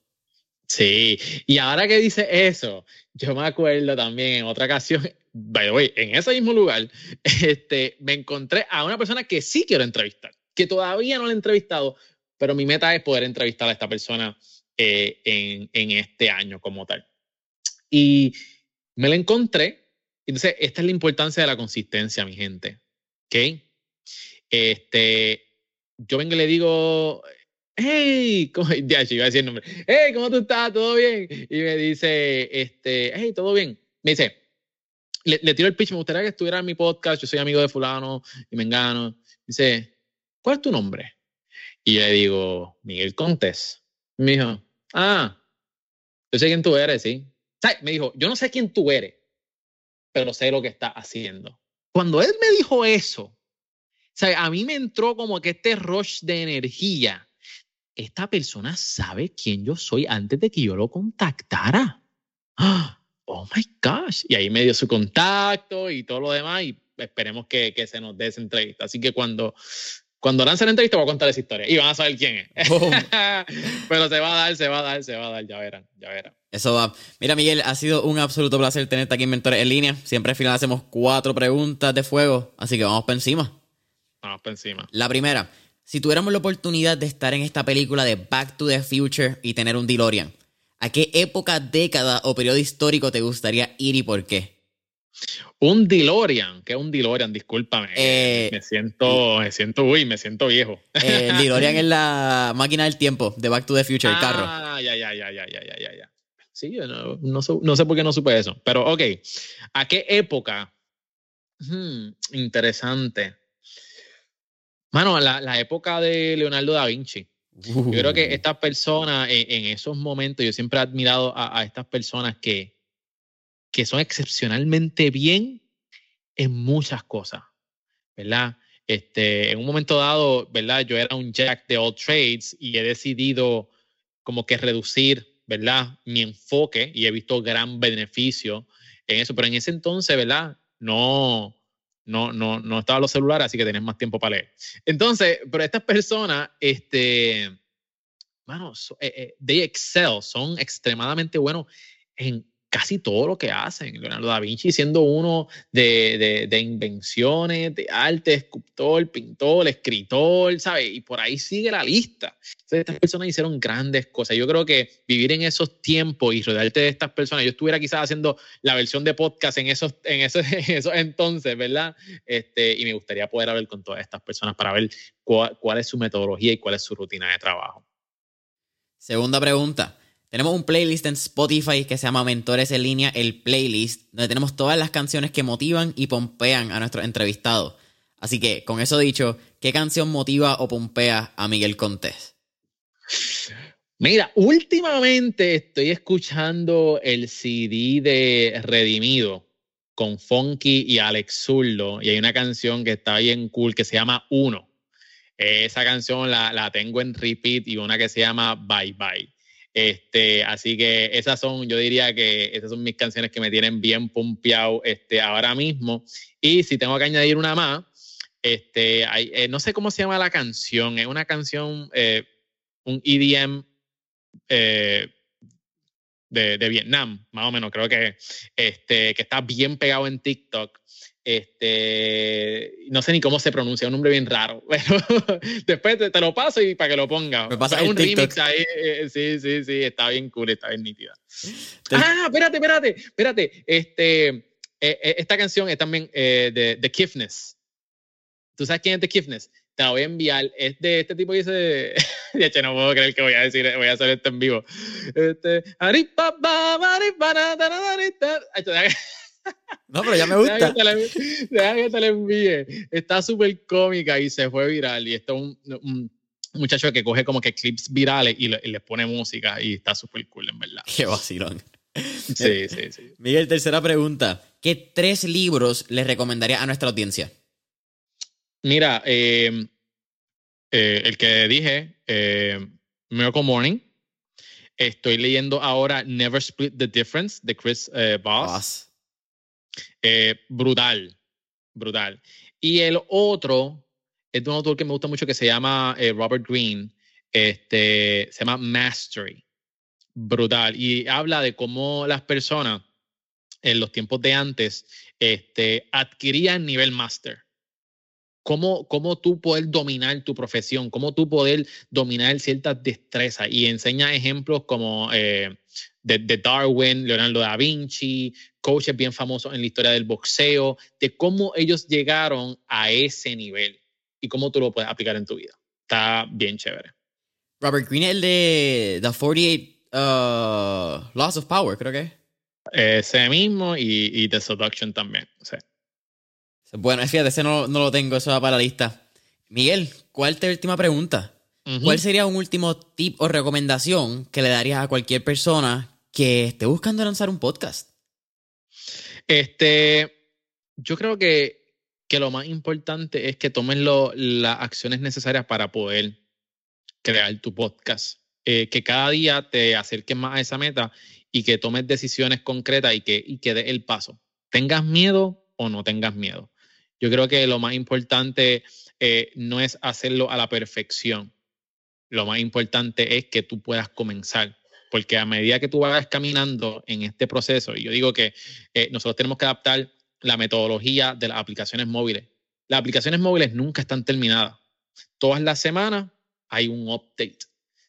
Sí, y ahora que dice eso, yo me acuerdo también en otra ocasión, by the way, en ese mismo lugar, este, me encontré a una persona que sí quiero entrevistar, que todavía no la he entrevistado, pero mi meta es poder entrevistar a esta persona eh, en, este año como tal. Y me la encontré. Entonces, esta es la importancia de la consistencia, mi gente. ¿Ok? Este, yo vengo y le digo, hey, ¿cómo, ya, iba a decir el nombre, hey, ¿cómo tú estás? ¿Todo bien? Y me dice, este, hey, ¿todo bien? Me dice, le, le tiro el pitch, me gustaría que estuviera en mi podcast, yo soy amigo de fulano y me engano. Dice, ¿cuál es tu nombre? Y le digo, Miguel Contes. Me dijo, ah, yo sé quién tú eres, sí. Me dijo, yo no sé quién tú eres, pero sé lo que estás haciendo. Cuando él me dijo eso, a mí me entró como que este rush de energía esta persona sabe quién yo soy antes de que yo lo contactara. Oh my gosh. Y ahí me dio su contacto y todo lo demás y esperemos que, que se nos dé esa entrevista. Así que cuando, cuando lance la entrevista voy a contar esa historia y van a saber quién es. Pero se va a dar, se va a dar, se va a dar, ya verán, ya verán. Eso va. Mira, Miguel, ha sido un absoluto placer tenerte aquí en Mentores en línea. Siempre al final hacemos cuatro preguntas de fuego, así que vamos para encima. Vamos para encima. La primera, si tuviéramos la oportunidad de estar en esta película de Back to the Future y tener un DeLorean, ¿a qué época, década o periodo histórico te gustaría ir y por qué? Un DeLorean, ¿qué es un DeLorean? Discúlpame. Eh, me siento, me siento, uy, me siento viejo. Eh, el DeLorean es la máquina del tiempo de Back to the Future, el carro. Ah, ya, ya, ya, ya, ya, ya, ya. Sí, no, no, sé por qué no supe eso. Pero, ok, ¿a qué época? Hmm, interesante. Mano, la, la época de Leonardo da Vinci. Yo creo que estas personas, en, esos momentos, yo siempre he admirado a, estas personas que, que son excepcionalmente bien en muchas cosas, ¿verdad? Este, en un momento dado, ¿verdad? Yo era un jack de all trades y he decidido como que reducir, ¿verdad? Mi enfoque y he visto gran beneficio en eso, pero en ese entonces, ¿verdad? No, no, no, no estaban los celulares, así que tenés más tiempo para leer. Entonces, pero estas personas, este, bueno, eh, eh, they excel, son extremadamente buenos en casi todo lo que hacen. Leonardo da Vinci siendo uno de, de, invenciones, de arte, escultor, pintor, escritor, ¿sabes? Y por ahí sigue la lista. Entonces, estas personas hicieron grandes cosas. Yo creo que vivir en esos tiempos y rodearte de estas personas, yo estuviera quizás haciendo la versión de podcast en esos, en esos, entonces, ¿verdad? Este, y me gustaría poder hablar con todas estas personas para ver cuál es su metodología y cuál es su rutina de trabajo. Segunda pregunta. Tenemos un playlist en Spotify que se llama Mentores en línea, el playlist, donde tenemos todas las canciones que motivan y pompean a nuestros entrevistados. Así que, con eso dicho, ¿qué canción motiva o pompea a Miguel Contés? Mira, últimamente estoy escuchando el CD de Redimido con Funky y Alex Zurdo y hay una canción que está bien cool que se llama Uno. Esa canción la, la tengo en repeat y una que se llama Bye Bye. Este, así que esas son, yo diría que esas son mis canciones que me tienen bien pumpeado este, ahora mismo. Y si tengo que añadir una más, este, eh, no sé cómo se llama la canción, es una canción, eh, un EDM eh, de, de, Vietnam, más o menos, creo que, este, que está bien pegado en TikTok. Este, no sé ni cómo se pronuncia, un nombre bien raro. Pero después te, lo paso y para que lo ponga. Me pasa un remix ahí. Eh, eh, sí, sí, sí, está bien cool, está bien nítida. Ah, espérate, espérate, espérate. Este, eh, esta canción es también de The Kiffness. ¿Tú sabes quién es The Kiffness? Te la voy a enviar. Es de este tipo que dice. ya che, no puedo creer que voy a decir, voy a hacer esto en vivo. Este. No, pero ya me gusta. Deja que te la envíe. Está súper cómica y se fue viral. Y esto es un, muchacho que coge como que clips virales y le, pone música y está súper cool, en verdad. Qué vacilón. Sí, sí, sí. Miguel, tercera pregunta. ¿Qué tres libros le recomendaría a nuestra audiencia? Mira, em, eh, el que dije, eh, Miracle Morning. Estoy leyendo ahora Never Split the Difference de Chris eh, Boss. Eh, brutal, brutal. Y el otro es de un autor que me gusta mucho que se llama eh, Robert Greene. Este, se llama Mastery. Brutal. Y habla de cómo las personas en los tiempos de antes este, adquirían nivel master. Cómo, cómo tú poder dominar tu profesión, cómo tú poder dominar ciertas destrezas. Y enseña ejemplos como eh, de, de, Darwin, Leonardo da Vinci, coaches bien famosos en la historia del boxeo, de cómo ellos llegaron a ese nivel y cómo tú lo puedes aplicar en tu vida. Está bien chévere. Robert Greene, el de The 48 uh, Laws of Power, creo que. Ese mismo y, y The Seduction también. Bueno, fíjate, ese no, no, lo tengo, eso va para la lista. Miguel, ¿cuál es tu última pregunta? ¿Cuál sería un último tip o recomendación que le darías a cualquier persona que esté buscando lanzar un podcast? Este, yo creo que, que lo más importante es que tomes las acciones necesarias para poder crear tu podcast. Eh, que cada día te acerques más a esa meta y que tomes decisiones concretas y que, y que des el paso. Tengas miedo o no tengas miedo. Yo creo que lo más importante eh, no es hacerlo a la perfección. Lo más importante es que tú puedas comenzar. Porque a medida que tú vayas caminando en este proceso, y yo digo que eh, nosotros tenemos que adaptar la metodología de las aplicaciones móviles. Las aplicaciones móviles nunca están terminadas. Todas las semanas hay un update.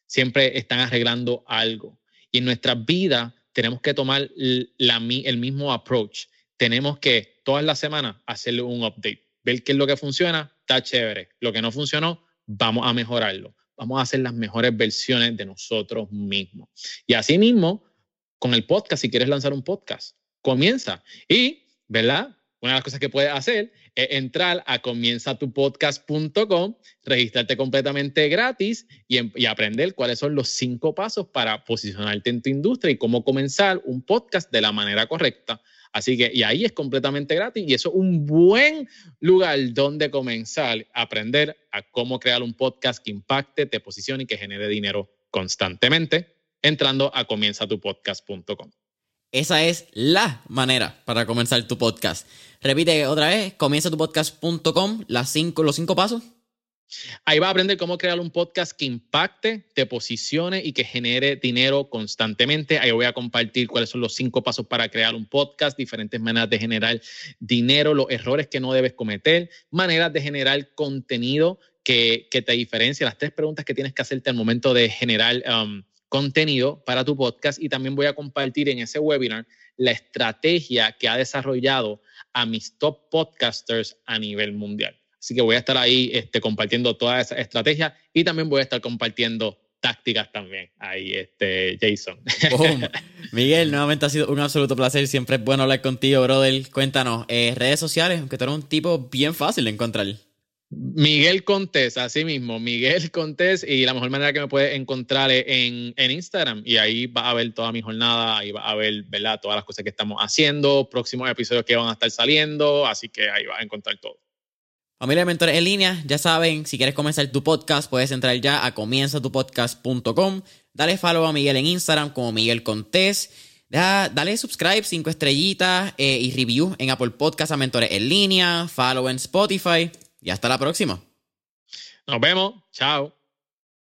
Siempre están arreglando algo. Y en nuestra vida tenemos que tomar el mismo approach. Tenemos que todas las semanas hacerle un update. Ver qué es lo que funciona, está chévere. Lo que no funcionó, vamos a mejorarlo. Vamos a hacer las mejores versiones de nosotros mismos. Y así mismo, con el podcast, si quieres lanzar un podcast, comienza. Y, ¿verdad? Una de las cosas que puedes hacer es entrar a comienzatupodcast.com, registrarte completamente gratis em, y, aprender cuáles son los cinco pasos para posicionarte en tu industria y cómo comenzar un podcast de la manera correcta. Así que, y ahí es completamente gratis y eso es un buen lugar donde comenzar a aprender a cómo crear un podcast que impacte, te posicione y que genere dinero constantemente, entrando a comienzatupodcast.com. Esa es la manera para comenzar tu podcast. Repite otra vez, comienza tu podcast.com, los cinco pasos. Ahí va a aprender cómo crear un podcast que impacte, te posicione y que genere dinero constantemente. Ahí voy a compartir cuáles son los cinco pasos para crear un podcast, diferentes maneras de generar dinero, los errores que no debes cometer, maneras de generar contenido que, te diferencia, las tres preguntas que tienes que hacerte al momento de generar um, contenido para tu podcast y también voy a compartir en ese webinar la estrategia que ha desarrollado a mis top podcasters a nivel mundial. Así que voy a estar ahí este, compartiendo toda esa estrategia y también voy a estar compartiendo tácticas también ahí, este, Jason. Miguel, nuevamente ha sido un absoluto placer. Siempre es bueno hablar contigo, brother. Cuéntanos, eh, redes sociales, aunque tú eres un tipo bien fácil de encontrar. Miguel Contés, así mismo, Miguel Contés, y la mejor manera que me puedes encontrar es en, Instagram, y ahí va a ver toda mi jornada, ahí va a ver, ¿verdad? Todas las cosas que estamos haciendo, próximos episodios que van a estar saliendo, así que ahí vas a encontrar todo. Familia de Mentores en línea, ya saben, si quieres comenzar tu podcast, puedes entrar ya a comienzatupodcast.com, dale follow a Miguel en Instagram como Miguel Contés, dale subscribe, cinco estrellitas eh, y review en Apple Podcast a Mentores en línea, follow en Spotify. Y hasta la próxima. Nos vemos. Chao.